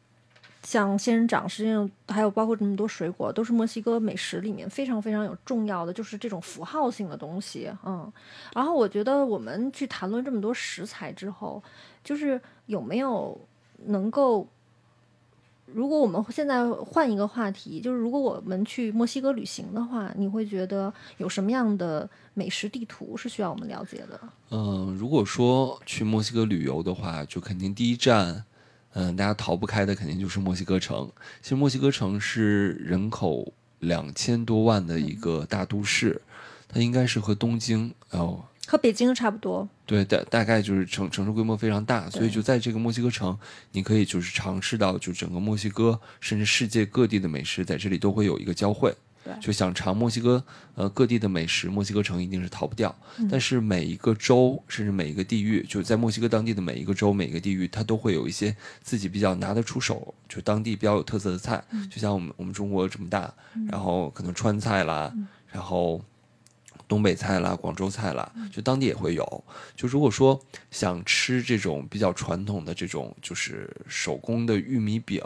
A: 像仙人掌，实际上还有包括这么多水果，都是墨西哥美食里面非常非常有重要的，就是这种符号性的东西。嗯，然后我觉得我们去谈论这么多食材之后，就是有没有能够。如果我们现在换一个话题，就是如果我们去墨西哥旅行的话，你会觉得有什么样的美食地图是需要我们了解的？
C: 嗯，如果说去墨西哥旅游的话，就肯定第一站，嗯，大家逃不开的肯定就是墨西哥城。其实墨西哥城是人口两千多万的一个大都市，它应该是和东京哦
A: 和北京差不多。
C: 对，大大概就是城城市规模非常大，所以就在这个墨西哥城，你可以就是尝试到就整个墨西哥甚至世界各地的美食，在这里都会有一个交汇。
A: 对
C: 就想尝墨西哥呃各地的美食，墨西哥城一定是逃不掉。
A: 嗯
C: 但是每一个州甚至每一个地域，就在墨西哥当地的每一个州每一个地域，它都会有一些自己比较拿得出手，就当地比较有特色的菜。
A: 嗯
C: 就像我们我们中国这么大，然后可能川菜啦，然后。东北菜啦，广州菜啦，就当地也会有。就如果说想吃这种比较传统的这种就是手工的玉米饼，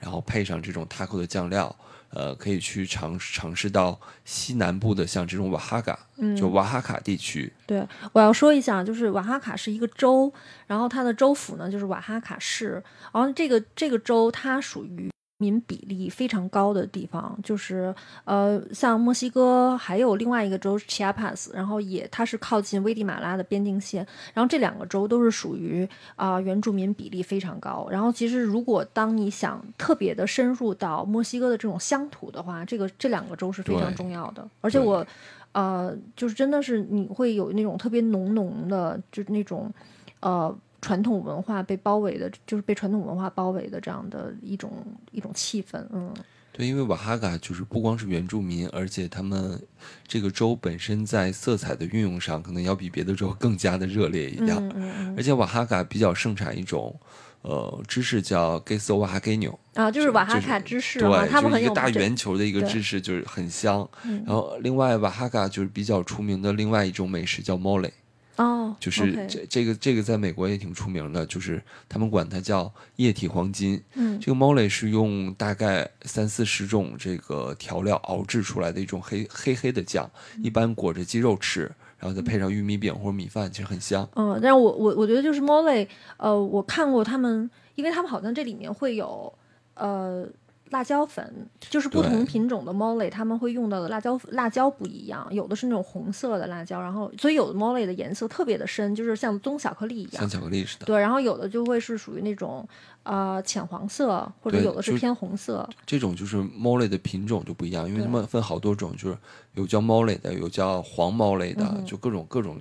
C: 然后配上这种 taco 的酱料，呃，可以去尝尝试到西南部的像这种瓦哈嘎，就瓦哈卡地区。
A: 对，我要说一下，就是瓦哈卡是一个州，然后它的州府呢就是瓦哈卡市，然后这个这个州它属于民比例非常高的地方，就是呃，像墨西哥还有另外一个州 Chiapas，然后也它是靠近危地马拉的边境线，然后这两个州都是属于啊、原住民比例非常高。然后其实如果当你想特别的深入到墨西哥的这种乡土的话，这个这两个州是非常重要的，而且我。呃，就是真的是你会有那种特别浓浓的，就是那种呃传统文化被包围的，就是被传统文化包围的这样的一种一种气氛，嗯。
C: 对，因为瓦哈嘎就是不光是原住民，而且他们这个州本身在色彩的运用上，可能要比别的州更加的热烈一点。
A: 嗯嗯嗯。
C: 而且瓦哈嘎比较盛产一种呃芝士叫 queso 瓦哈给纽，
A: 啊，就是瓦哈
C: 就是
A: 卡芝士
C: 对，
A: 啊，他们
C: 就是一个大
A: 很有这
C: 圆球的一个芝士，就是很香。
A: 嗯。
C: 然后另外瓦哈嘎就是比较出名的另外一种美食叫 mole，
A: 哦，
C: 就是这这个这个在美国也挺出名的，就是他们管它叫液体黄金。
A: 嗯
C: 这个 mole 是用大概三四十种这个调料熬制出来的一种黑黑黑的酱，
A: 嗯
C: 一般裹着鸡肉吃，然后再配上玉米饼或者米饭，其实很香。
A: 嗯，但是我我我觉得就是 mole，呃，我看过他们，因为他们好像这里面会有呃辣椒粉，就是不同品种的 mole，他们会用到的辣椒辣椒不一样，有的是那种红色的辣椒，然后所以有的 mole 的颜色特别的深，就是像棕巧克力一样像。
C: 巧克力似的，
A: 对，然后有的就会是属于那种呃浅黄色，或者有的是偏红色。
C: 这种就是 mole 的品种就不一样，因为它们分好多种，就是有叫 mole 的，有叫黄 mole 的，
A: 嗯
C: 就各种各种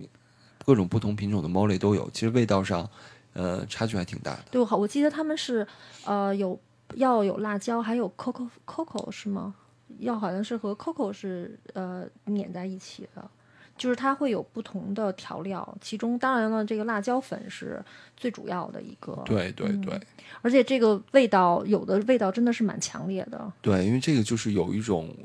C: 各种不同品种的 mole 都有。其实味道上，呃，差距还挺大的。
A: 对，我好，我记得他们是呃有要有辣椒，还有 coco coco 是吗？要好像是和 coco 是呃碾在一起的，就是它会有不同的调料，其中当然了，这个辣椒粉是最主要的一个。，
C: 对对
A: 嗯
C: 对、
A: 而且这个味道有的味道真的是蛮强烈的。
C: 对，因为这个就是有一种，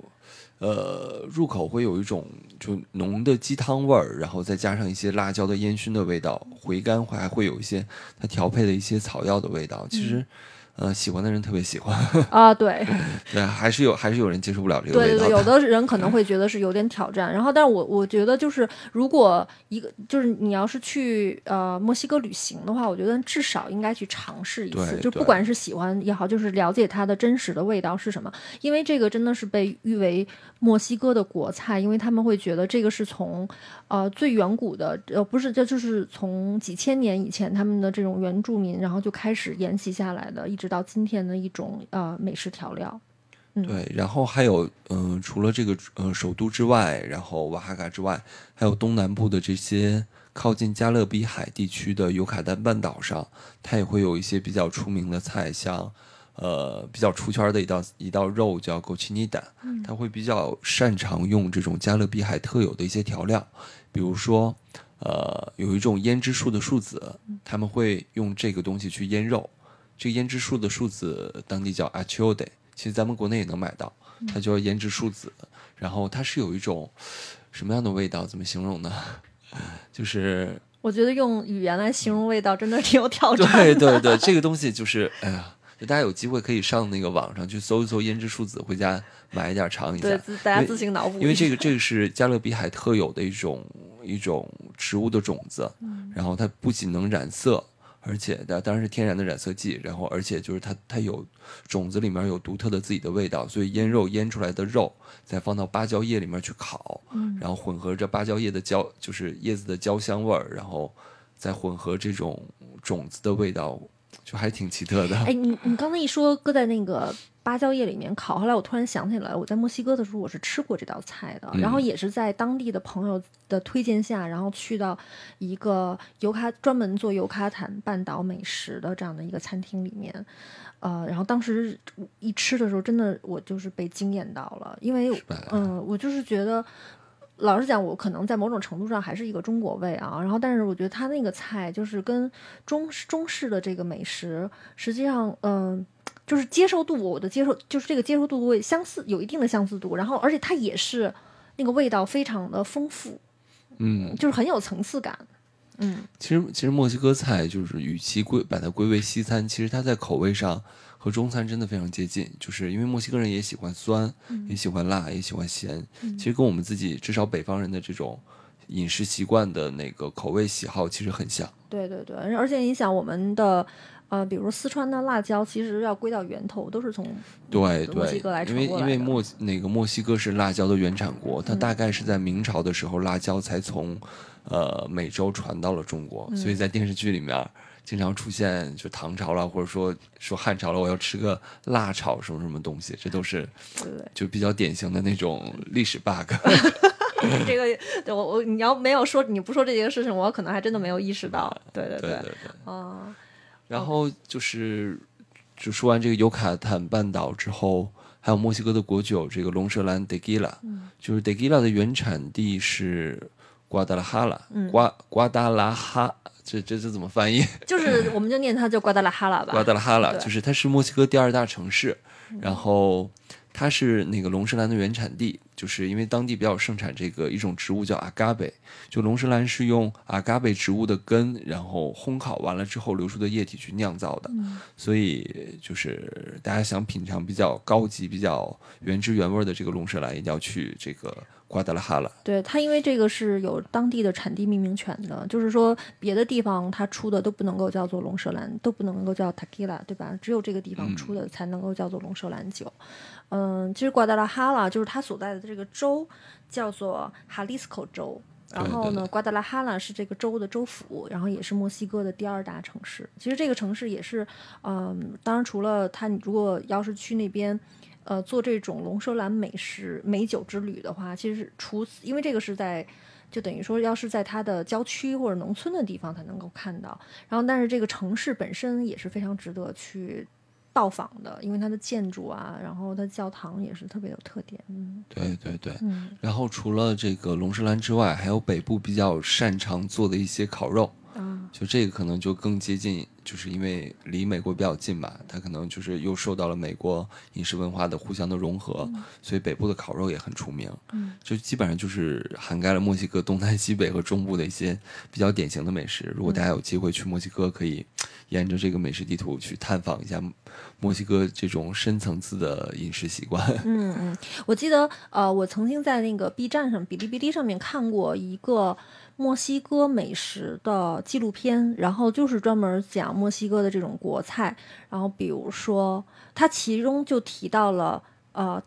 C: 呃，入口会有一种就浓的鸡汤味儿，然后再加上一些辣椒的烟熏的味道，回甘还会有一些它调配的一些草药的味道。其实，呃，喜欢的人特别喜欢，
A: 啊，对，
C: 对，还是有还是有人接受不了这个
A: 对对对，
C: 味道的。
A: 有的人可能会觉得是有点挑战，然后，但是我我觉得就是，如果一个就是你要是去呃墨西哥旅行的话，我觉得至少应该去尝试一次，
C: 对对
A: 就不管是喜欢也好，就是了解它的真实的味道是什么，因为这个真的是被誉为墨西哥的国菜，因为他们会觉得这个是从呃最远古的呃不是，这就是从几千年以前他们的这种原住民，然后就开始沿袭下来的，一直到今天的一种呃美食调料。
C: 对，然后还有，嗯、除了这个呃首都之外，然后瓦哈卡之外，还有东南部的这些靠近加勒比海地区的尤卡丹半岛上，它也会有一些比较出名的菜，像呃比较出圈的一道一道肉叫 g o c h i n i d a 它会比较擅长用这种加勒比海特有的一些调料，比如说呃有一种胭脂树的树籽，他们会用这个东西去腌肉。这个胭脂树的树籽当地叫 achiode，其实咱们国内也能买到，它叫胭脂树籽。然后它是有一种什么样的味道？怎么形容呢？就是
A: 我觉得用语言来形容味道真的挺有挑战的。
C: 对对对，这个东西就是，哎呀，就大家有机会可以上那个网上去搜一搜胭脂树籽，回家买一点尝一下。
A: 对，自大家自行脑补。
C: 因为这个这个是加勒比海特有的一种一种植物的种子，然后它不仅能染色，而且它当然是天然的染色剂，然后而且就是它它有种子里面有独特的自己的味道，所以腌肉腌出来的肉再放到芭蕉叶里面去烤，然后混合着芭蕉叶的焦就是叶子的焦香味儿，然后再混合这种种子的味道。就还挺奇特的。
A: 哎，你你刚才一说搁在那个芭蕉叶里面烤，后来我突然想起来，我在墨西哥的时候我是吃过这道菜的，然后也是在当地的朋友的推荐下，然后去到一个尤卡专门做尤卡坦半岛美食的这样的一个餐厅里面，呃，然后当时一吃的时候，真的我就是被惊艳到了，因为
C: 吧
A: 嗯，我就是觉得。老实讲，我可能在某种程度上还是一个中国胃啊，然后但是我觉得他那个菜就是跟中中式的这个美食，实际上，嗯、就是接受度，我的接受就是这个接受度会相似，有一定的相似度，然后而且它也是那个味道非常的丰富，
C: 嗯，
A: 就是很有层次感，嗯。
C: 其实其实墨西哥菜就是与其归把它归为西餐，其实它在口味上和中餐真的非常接近，就是因为墨西哥人也喜欢酸，也喜欢辣，也喜欢咸，其实跟我们自己至少北方人的这种饮食习惯的那个口味喜好其实很像。
A: 对对对，而且你想我们的。呃，比如四川的辣椒，其实要归到源头，都是从
C: 对
A: 墨西
C: 对
A: 哥来，传
C: 因为因为墨那个墨西哥是辣椒的原产国，它大概是在明朝的时候，辣椒才从呃美洲传到了中国，所以在电视剧里面经常出现就唐朝了，或者说说汉朝了，我要吃个辣炒什么什么东西，这都是。就比较典型的那种历史 bug。
A: 这个对我我你要没有说你不说这件事情，我可能还真的没有意识到。对对
C: 对对对。
A: 啊，
C: 然后就是就说完这个尤卡坦半岛之后，还有墨西哥的国酒这个龙舌兰 tequila，、就是 tequila 的原产地是瓜达拉哈拉，瓜瓜达拉哈，这这这怎么翻译？
A: 就是我们就念它叫瓜达拉哈拉吧。
C: 瓜达拉哈拉，就是它是墨西哥第二大城市，然后它是那个龙舌兰的原产地，就是因为当地比较盛产这个一种植物叫阿嘎贝，就龙舌兰是用阿嘎贝植物的根，然后烘烤完了之后流出的液体去酿造的，所以就是大家想品尝比较高级、比较原汁原味的这个龙舌兰，一定要去这个瓜达拉哈拉。
A: 对它，因为这个是有当地的产地命名权的，就是说别的地方它出的都不能够叫做龙舌兰，都不能够叫 tequila，对吧？只有这个地方出的才能够叫做龙舌兰酒。嗯，其实瓜达拉哈拉就是它所在的这个州叫做哈利斯口州。然后呢，瓜达拉哈拉是这个州的州府，然后也是墨西哥的第二大城市。其实这个城市也是，嗯，当然除了它，你如果要是去那边，呃，做这种龙舌兰美食美酒之旅的话，其实除此，因为这个是在，就等于说，要是在它的郊区或者农村的地方才能够看到。然后，但是这个城市本身也是非常值得去到访的，因为它的建筑啊，然后它教堂也是特别有特点。嗯
C: 对对对，
A: 嗯
C: 然后除了这个龙舌兰之外，还有北部比较擅长做的一些烤肉。
A: 啊，
C: 就这个可能就更接近，就是因为离美国比较近吧，它可能就是又受到了美国饮食文化的互相的融合，所以北部的烤肉也很出名。
A: 嗯，
C: 就基本上就是涵盖了墨西哥东南西北和中部的一些比较典型的美食。如果大家有机会去墨西哥，可以沿着这个美食地图去探访一下墨西哥这种深层次的饮食习惯。
A: 嗯嗯，我记得呃，我曾经在那个 B 站上、哔哩哔哩上面看过一个墨西哥美食的纪录片，然后就是专门讲墨西哥的这种国菜，然后比如说它其中就提到了呃。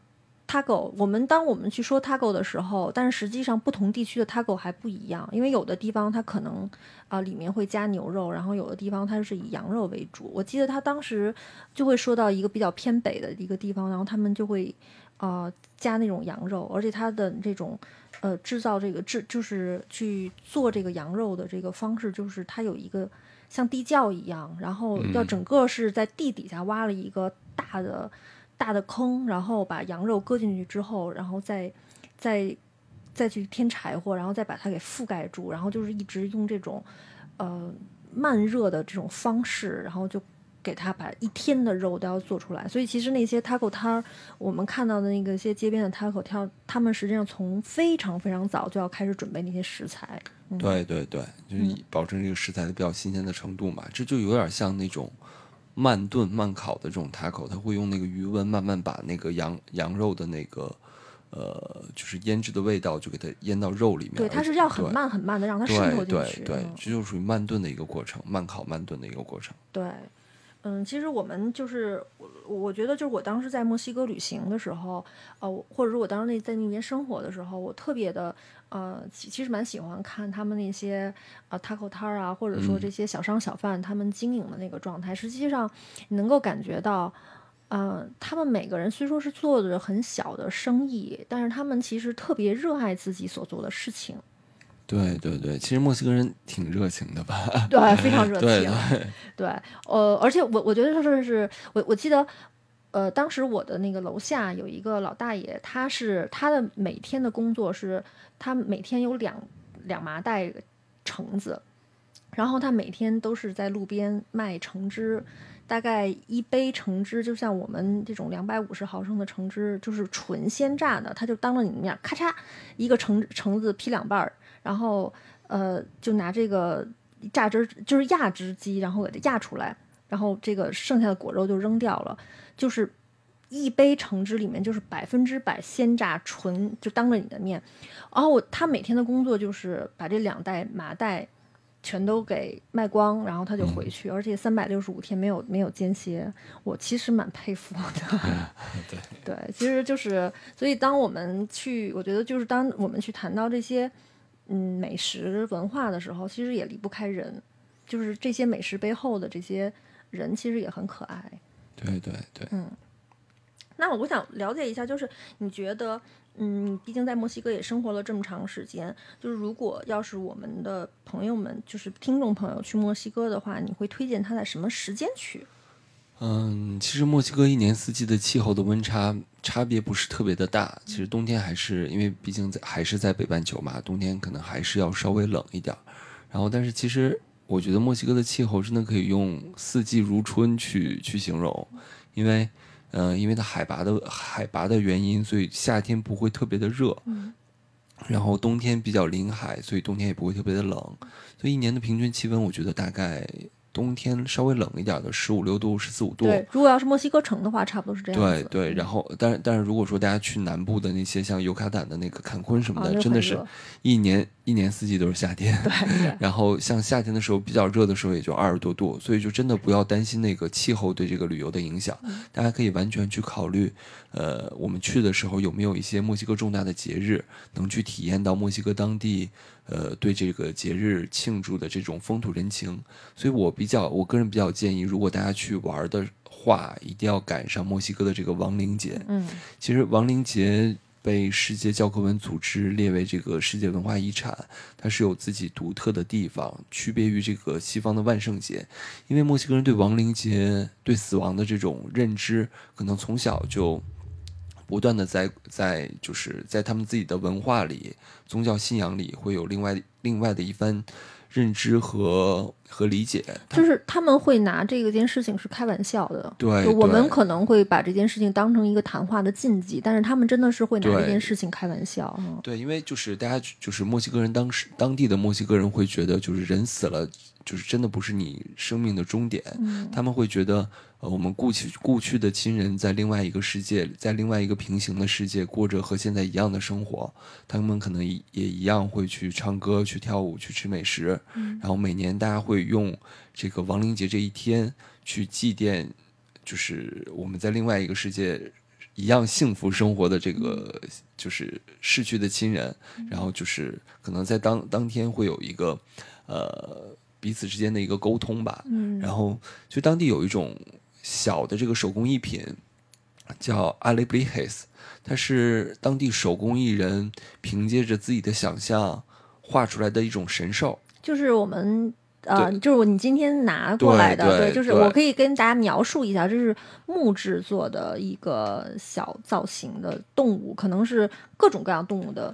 A: taco，我们当我们去说 taco 的时候，但是实际上不同地区的 taco 还不一样，因为有的地方它可能啊、里面会加牛肉，然后有的地方它是以羊肉为主。我记得他当时就会说到一个比较偏北的一个地方，然后他们就会呃加那种羊肉，而且它的这种呃制造这个制就是去做这个羊肉的这个方式，就是它有一个像地窖一样，然后要整个是在地底下挖了一个大的大的坑，然后把羊肉搁进去之后，然后再再再去添柴火，然后再把它给覆盖住，然后就是一直用这种呃慢热的这种方式，然后就给他把一天的肉都要做出来。所以其实那些 taco 摊儿，我们看到的那个些街边的 taco 摊儿，他们实际上从非常非常早就要开始准备那些食材。嗯、
C: 对对对，就是保证这个食材的比较新鲜的程度嘛，这就有点像那种慢炖慢烤的这种 taco，它会用那个余温慢慢把那个羊羊肉的那个呃，就是腌制的味道就给它腌到肉里面。
A: 对，它是要很慢很慢的让它渗透
C: 对
A: 进去。
C: 对对
A: 对，
C: 这就属于慢炖的一个过程，慢烤慢炖的一个过程。
A: 对，嗯，其实我们就是我，我觉得就是我当时在墨西哥旅行的时候，呃，或者说我当时那在那边生活的时候，我特别的呃，其其实蛮喜欢看他们那些呃 taco 摊儿啊，或者说这些小商小贩他们经营的那个状态，实际上你能够感觉到。呃，他们每个人虽说是做着很小的生意，但是他们其实特别热爱自己所做的事情。
C: 对对对，其实墨西哥人挺热情的吧？
A: 对，非常热 情。
C: 对
A: 对对，呃，而且我我觉得说是，我我记得，呃，当时我的那个楼下有一个老大爷，他是他的每天的工作是，他每天有两两麻袋橙子，然后他每天都是在路边卖橙汁。大概一杯橙汁，就像我们这种两百五十毫升的橙汁，就是纯鲜榨的，他就当着你的面，咔嚓一个橙橙子劈两半儿，然后呃，就拿这个榨汁就是压汁机，然后给它压出来，然后这个剩下的果肉就扔掉了，就是一杯橙汁里面就是百分之百鲜榨纯，就当着你的面，然后他每天的工作就是把这两袋麻袋。全都给卖光，然后他就回去，而且三百六十五天没有没有间歇，我其实蛮佩服的。
C: 对
A: 对，其实就是，所以当我们去，我觉得就是当我们去谈到这些嗯美食文化的时候，其实也离不开人，就是这些美食背后的这些人，其实也很可爱。
C: 对对对，
A: 嗯。那我想了解一下，就是你觉得？嗯，毕竟在墨西哥也生活了这么长时间，就是如果要是我们的朋友们，就是听众朋友去墨西哥的话，你会推荐他在什么时间去？
C: 嗯，其实墨西哥一年四季的气候的温差差别不是特别的大，其实冬天还是因为毕竟在还是在北半球嘛，冬天可能还是要稍微冷一点。然后，但是其实我觉得墨西哥的气候真的可以用四季如春去去形容，因为。嗯，因为它海拔的海拔的原因，所以夏天不会特别的热，然后冬天比较临海，所以冬天也不会特别的冷，所以一年的平均气温，我觉得大概。冬天稍微冷一点的十五六度、十四五度。
A: 对，如果要是墨西哥城的话，差不多是这样
C: 对对，然后，但是但是如果说大家去南部的那些像尤卡坦的那个坎昆什么的，真的是一年一年四季都是夏天。
A: 对。
C: 然后像夏天的时候比较热的时候，也就二十多度，所以就真的不要担心那个气候对这个旅游的影响。大家可以完全去考虑，呃，我们去的时候有没有一些墨西哥重大的节日，能去体验到墨西哥当地。呃，对这个节日庆祝的这种风土人情，所以我比较，我个人比较建议，如果大家去玩的话，一定要赶上墨西哥的这个亡灵节。
A: 嗯，
C: 其实亡灵节被世界教科文组织列为这个世界文化遗产，它是有自己独特的地方，区别于这个西方的万圣节，因为墨西哥人对亡灵节、对死亡的这种认知，可能从小就。不断的在在就是在他们自己的文化里、宗教信仰里，会有另外另外的一番认知和和理解。
A: 就是他们会拿这个件事情是开玩笑的。
C: 对，
A: 我们可能会把这件事情当成一个谈话的禁忌，但是他们真的是会拿这件事情开玩笑。
C: 对，因为就是大家就是墨西哥人，当时当地的墨西哥人会觉得，就是人死了，就是真的不是你生命的终点。他们会觉得。呃，我们故去故去的亲人在另外一个世界，在另外一个平行的世界过着和现在一样的生活，他们可能也一样会去唱歌、去跳舞、去吃美食。
A: 嗯，
C: 然后每年大家会用这个亡灵节这一天去祭奠，就是我们在另外一个世界一样幸福生活的这个就是逝去的亲人。然后就是可能在当当天会有一个呃彼此之间的一个沟通吧。
A: 嗯，
C: 然后就当地有一种。小的这个手工艺品叫阿雷布里黑斯，它是当地手工艺人凭借着自己的想象画出来的一种神兽。
A: 就是我们呃，就是你今天拿过来的，
C: 对，
A: 就是我可以跟大家描述一下，这是木制作的一个小造型的动物，可能是各种各样动物的。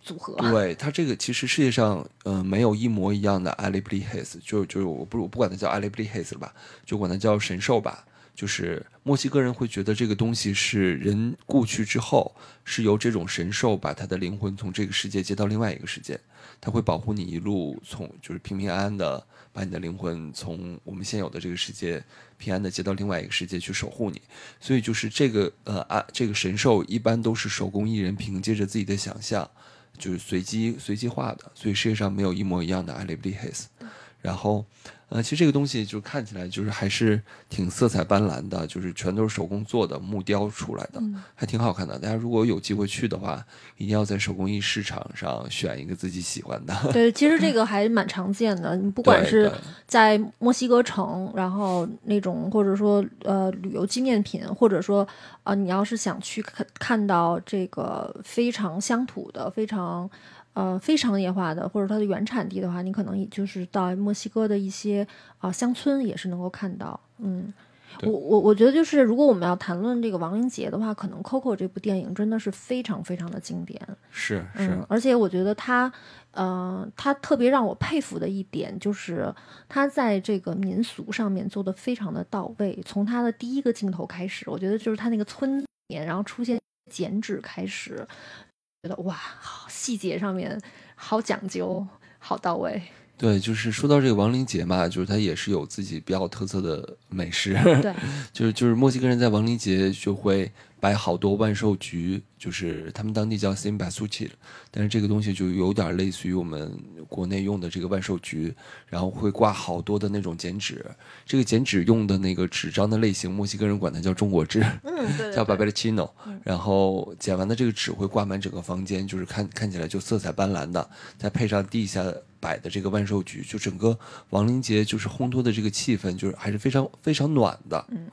A: 组合
C: 对它这个其实世界上呃没有一模一样的阿里布里黑斯，就就是我不我不管它叫阿里布里黑斯了吧，就管它叫神兽吧。就是墨西哥人会觉得这个东西是人故去之后，是由这种神兽把他的灵魂从这个世界接到另外一个世界，他会保护你一路从就是平平安安的把你的灵魂从我们现有的这个世界平安的接到另外一个世界去守护你。所以就是这个呃啊这个神兽一般都是手工艺人凭借着自己的想象。就是随机随机化的，所以世界上没有一模一样的艾利布利黑斯。然后，呃，其实这个东西就看起来就是还是挺色彩斑斓的，就是全都是手工做的木雕出来的，还挺好看的。大家如果有机会去的话，一定要在手工艺市场上选一个自己喜欢的。
A: 对，其实这个 还蛮常见的。你不管是在墨西哥城，然后那种或者说呃旅游纪念品，或者说啊、呃你要是想去看看到这个非常乡土的、非常呃非商业化的，或者它的原产地的话，你可能也就是到墨西哥的一些啊、乡村也是能够看到。嗯，我我我觉得就是如果我们要谈论这个亡灵节的话，可能《Coco》这部电影真的是非常非常的经典。
C: 是是
A: 嗯，，而且我觉得他，呃，他特别让我佩服的一点就是他在这个民俗上面做的非常的到位。从他的第一个镜头开始，我觉得就是他那个村里面，然后出现剪纸开始，觉得哇，好细节上面好讲究，好到位。
C: 对，就是说到这个亡灵节嘛，就是它也是有自己比较特色的美食。
A: 对，
C: 就是就是墨西哥人在亡灵节就会摆好多万寿菊，就是他们当地叫 s i m b a s u c h i 但是这个东西就有点类似于我们国内用的这个万寿菊，然后会挂好多的那种剪纸。这个剪纸用的那个纸张的类型，墨西哥人管它叫中国制。
A: 嗯，对
C: 叫 b a b e l c h i n o 然后剪完的这个纸会挂满整个房间，就是看看起来就色彩斑斓的，再配上地下摆的这个万寿菊，就整个亡灵节就是烘托的这个气氛，就是还是非常非常暖的，
A: 嗯，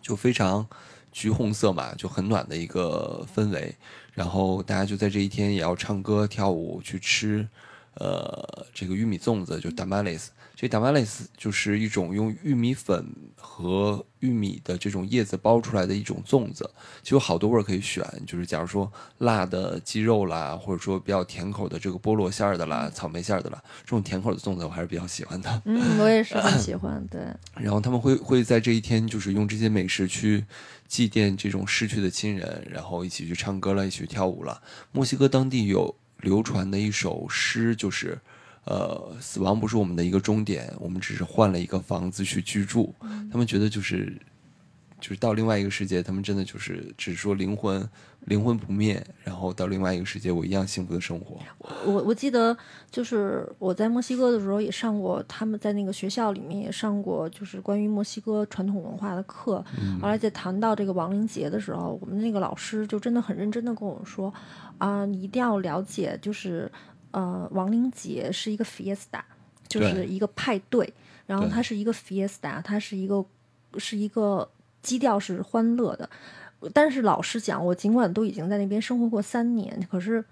C: 就非常橘红色嘛，就很暖的一个氛围。然后大家就在这一天也要唱歌跳舞去吃，呃，这个玉米粽子就 d a m a l e s。这 tamales 就是一种用玉米粉和玉米的这种叶子包出来的一种粽子，其实有好多味儿可以选，就是假如说辣的鸡肉啦，或者说比较甜口的这个菠萝馅儿的啦、草莓馅儿的啦，这种甜口的粽子我还是比较喜欢的。
A: 嗯，我也是很喜欢。对，
C: 然后他们会会在这一天，就是用这些美食去祭奠这种逝去的亲人，然后一起去唱歌了，一起去跳舞了。墨西哥当地有流传的一首诗，就是。呃，死亡不是我们的一个终点，我们只是换了一个房子去居住。他们觉得就是，就是到另外一个世界，他们真的就是只是说灵魂灵魂不灭，然后到另外一个世界，我一样幸福的生活。
A: 我我记得就是我在墨西哥的时候也上过，他们在那个学校里面也上过，就是关于墨西哥传统文化的课。后来在谈到这个亡灵节的时候，我们那个老师就真的很认真的跟我说，啊、你一定要了解，就是呃，亡灵节是一个 fiesta，就是一个派对，然后
C: 对
A: 它是一个 fiesta，它是一个是一个基调是欢乐的。但是老实讲，我尽管都已经在那边生活过三年，可是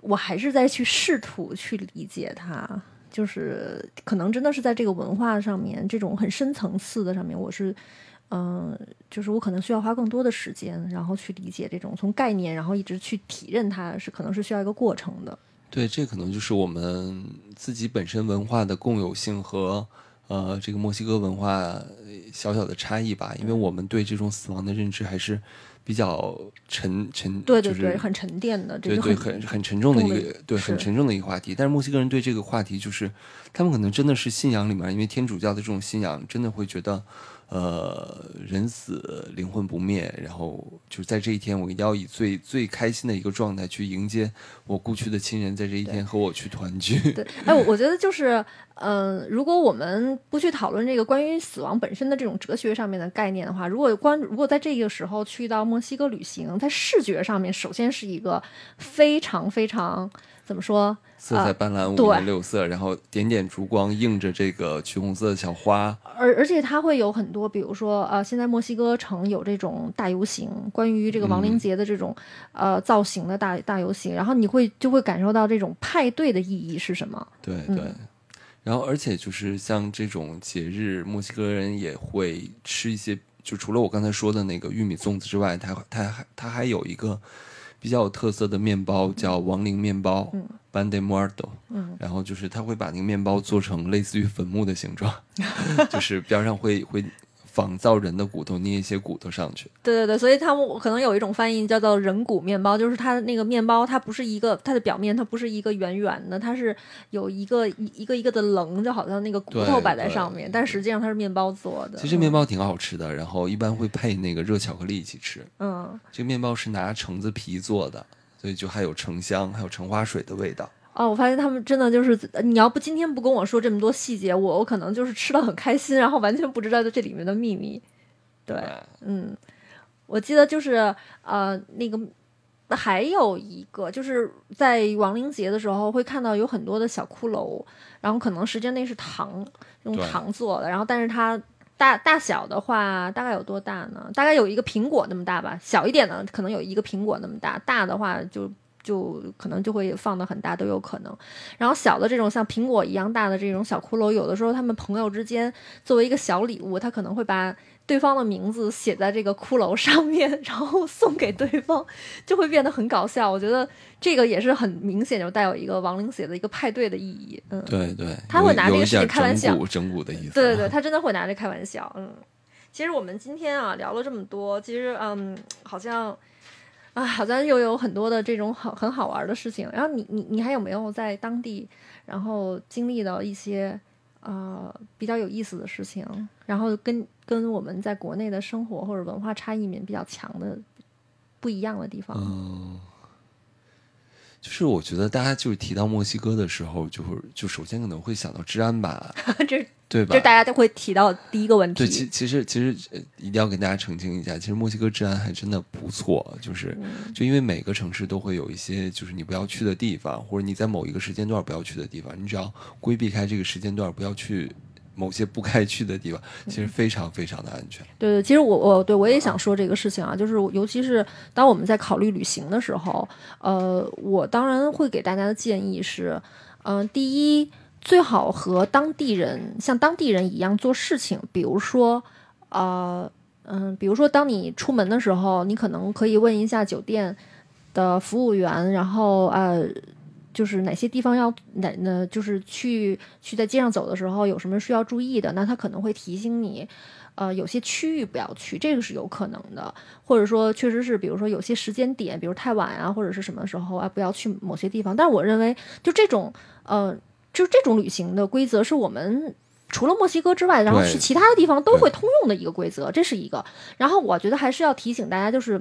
A: 我还是在去试图去理解它。就是可能真的是在这个文化上面，这种很深层次的上面，我是，嗯、就是我可能需要花更多的时间，然后去理解这种从概念，然后一直去体认它，是可能是需要一个过程的。
C: 对，这可能就是我们自己本身文化的共有性和呃这个墨西哥文化呃小小的差异吧，因为我们对这种死亡的认知还是比较沉沉，就是
A: 对对对，很沉淀的，这
C: 对对，
A: 很
C: 很很沉重的一个对很沉重的一个话题。但是墨西哥人对这个话题，就是他们可能真的是信仰里面，因为天主教的这种信仰，真的会觉得，呃，人死灵魂不灭，然后就在这一天，我一定要以最最开心的一个状态去迎接我故去的亲人，在这一天和我去团聚。
A: 对，哎，我我觉得就是，嗯、如果我们不去讨论这个关于死亡本身的这种哲学上面的概念的话，如果关如果在这个时候去到墨西哥旅行，在视觉上面，首先是一个非常非常怎么说？
C: 色彩斑斓，五颜六色，然后点点烛光映着这个橘红色的小花。
A: 而而且它会有很多，比如说呃，现在墨西哥城有这种大游行，关于这个亡灵节的这种、呃造型的大大游行，然后你会就会感受到这种派对的意义是什么？
C: 对
A: 嗯
C: 对，然后而且就是像这种节日，墨西哥人也会吃一些，就除了我刚才说的那个玉米粽子之外，它它还它还有一个比较有特色的面包，叫亡灵面包，
A: 嗯。
C: B a n de Muerto，
A: 嗯，
C: 然后就是他会把那个面包做成类似于坟墓的形状，就是边上会会仿造人的骨头，捏一些骨头上去。
A: 对对对，所以他们可能有一种翻译叫做人骨面包，就是它那个面包它不是一个它的表面它不是一个圆圆的，它是有一个一一个一个的棱，就好像那个骨头摆在上面，但实际上它是面包做的。
C: 其实面包挺好吃的，然后一般会配那个热巧克力一起吃。
A: 嗯，
C: 这个面包是拿橙子皮做的，所以就还有橙香，还有橙花水的味道。
A: 哦，我发现他们真的就是，你要不今天不跟我说这么多细节，我我可能就是吃的很开心，然后完全不知道这里面的秘密。对，嗯，我记得就是呃那个。还有一个就是在亡灵节的时候会看到有很多的小骷髅，然后可能时间内是糖用糖做的，然后但是它大大小的话大概有多大呢？大概有一个苹果那么大吧，小一点的可能有一个苹果那么大，大的话就就可能就会放的很大都有可能。然后小的这种像苹果一样大的这种小骷髅，有的时候他们朋友之间作为一个小礼物，他可能会把对方的名字写在这个骷髅上面，然后送给对方，就会变得很搞笑。我觉得这个也是很明显就带有一个亡灵节的一个派对的意义。嗯，
C: 对对，
A: 他会拿这个事情开玩笑
C: 整蛊整蛊的意 思。
A: 对对 对，他真的会拿这开玩笑。嗯，其实我们今天啊聊了这么多，其实嗯，好像啊，好像又有很多的这种好很好玩的事情。然后你你你还有没有在当地，然后经历到一些呃比较有意思的事情，然后跟跟我们在国内的生活或者文化差异面比较强的不一样的地方？
C: 就是我觉得大家就是提到墨西哥的时候，就会就首先可能会想到治安吧，
A: 这
C: 对吧
A: 就？大家都会提到第一个问题。
C: 对，其其实其实呃一定要跟大家澄清一下，其实墨西哥治安还真的不错，就是
A: 嗯
C: 就因为每个城市都会有一些就是你不要去的地方，或者你在某一个时间段不要去的地方，你只要规避开这个时间段，不要去某些不该去的地方，其实非常非常的安全。
A: 对对，其实我我对我也想说这个事情啊，就是尤其是当我们在考虑旅行的时候，呃，我当然会给大家的建议是，嗯、第一，最好和当地人像当地人一样做事情，比如说，呃，嗯、比如说当你出门的时候，你可能可以问一下酒店的服务员，然后呃。就是哪些地方要哪呢？就是去去在街上走的时候有什么需要注意的，那他可能会提醒你，呃，有些区域不要去，这个是有可能的，或者说确实是，比如说有些时间点，比如太晚啊，或者是什么时候啊，不要去某些地方。但是我认为，就这种呃，就这种旅行的规则是我们。除了墨西哥之外，然后去其他的地方都会通用的一个规则，这是一个。然后我觉得还是要提醒大家，就是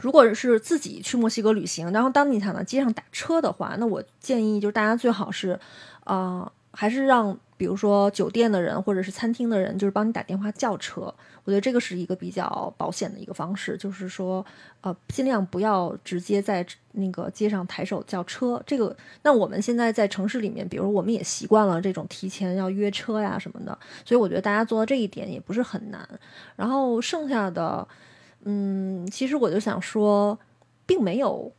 A: 如果是自己去墨西哥旅行，然后当你想到街上打车的话，那我建议就是大家最好是，呃，还是让比如说酒店的人或者是餐厅的人，就是帮你打电话叫车。我觉得这个是一个比较保险的一个方式，就是说，呃，尽量不要直接在那个街上抬手叫车。这个，那我们现在在城市里面，比如我们也习惯了这种提前要约车呀什么的，所以我觉得大家做到这一点也不是很难。然后剩下的，嗯，其实我就想说，并没有，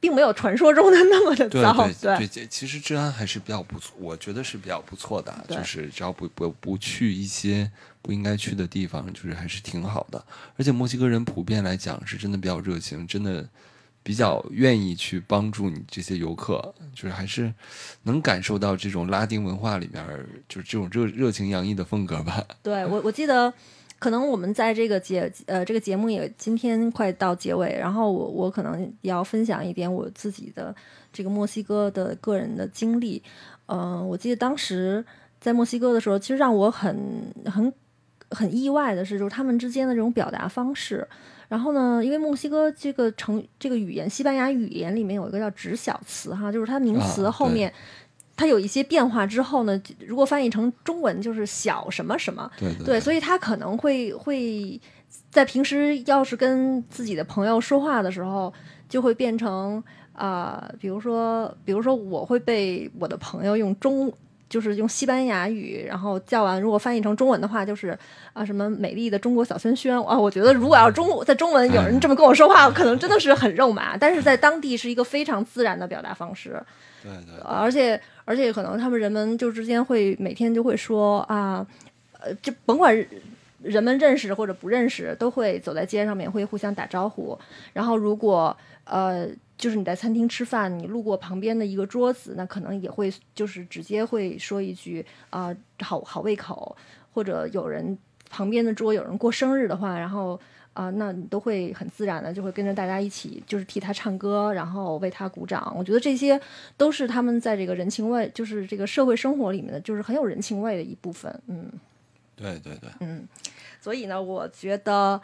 A: 并没有传说中的那么的
C: 对
A: 糟，
C: 对对，其其实治安还是比较不错，我觉得是比较不错的，就是只要不不不去一些不应该去的地方，就是还是挺好的。而且墨西哥人普遍来讲是真的比较热情，真的比较愿意去帮助你这些游客，就是还是能感受到这种拉丁文化里面就是这种热热情洋溢的风格吧。
A: 对我，我记得，可能我们在这个节呃这个节目也今天快到结尾，然后我我可能要分享一点我自己的这个墨西哥的个人的经历。嗯、我记得当时在墨西哥的时候，其实让我很很很意外的是，就是他们之间的这种表达方式。然后呢，因为墨西哥这个成这个语言，西班牙语言里面有一个叫指小词哈，就是它名词后面。它有一些变化之后呢，如果翻译成中文就是小什么什么，
C: 对对
A: 对，所以他可能会会在平时要是跟自己的朋友说话的时候，就会变成啊、呃比如说，比如说我会被我的朋友用中。就是用西班牙语，然后叫完，如果翻译成中文的话，就是啊什么美丽的中国小轩轩啊，我觉得如果要中在中文有人这么跟我说话，可能真的是很肉麻，但是在当地是一个非常自然的表达方式。
C: 对对
A: 而且而且可能他们人们就之间会每天就会说啊，呃，就甭管人们认识或者不认识，都会走在街上面会互相打招呼。然后如果呃，就是你在餐厅吃饭，你路过旁边的一个桌子，那可能也会就是直接会说一句啊、好好胃口，或者有人旁边的桌有人过生日的话，然后。啊、那你都会很自然的就会跟着大家一起，就是替他唱歌，然后为他鼓掌。我觉得这些都是他们在这个人情味，就是这个社会生活里面的，就是很有人情味的一部分。嗯，
C: 对对对，嗯
A: 所以呢，我觉得，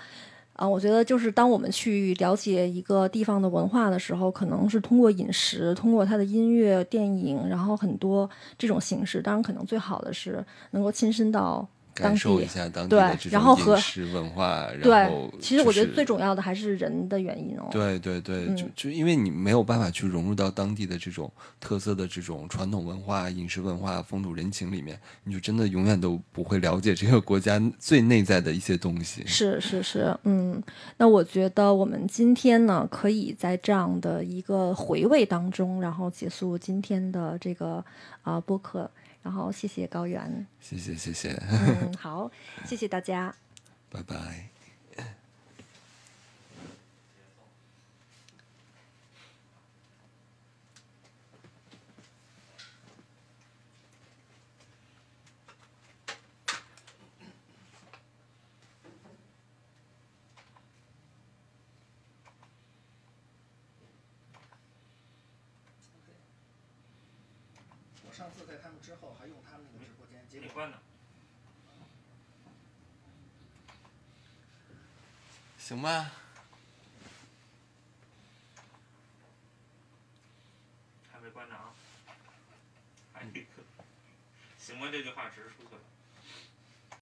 A: 啊、我觉得就是当我们去了解一个地方的文化的时候，可能是通过饮食，通过它的音乐、电影，然后很多这种形式。当然，可能最好的是能够亲身到当
C: 感受一下当地的这种饮食文化，然
A: 对
C: 后，
A: 其实我觉得最重要的还是人的原因哦。
C: 对对对，就
A: 嗯
C: 就因为你没有办法去融入到当地的这种特色的这种传统文化、饮食文化、风土人情里面，你就真的永远都不会了解这个国家最内在的一些东西。
A: 是是是，嗯，那我觉得我们今天呢，可以在这样的一个回味当中，然后结束今天的这个啊、播客。然后谢谢高原，
C: 谢谢谢谢，
A: 嗯，好，谢谢大家。
C: 拜拜。
D: 我上次在他们之后还用他们那个直播间，结果
B: 你关了。
C: 行吧，
B: 还没关呢啊。行吗？这句话直出去了。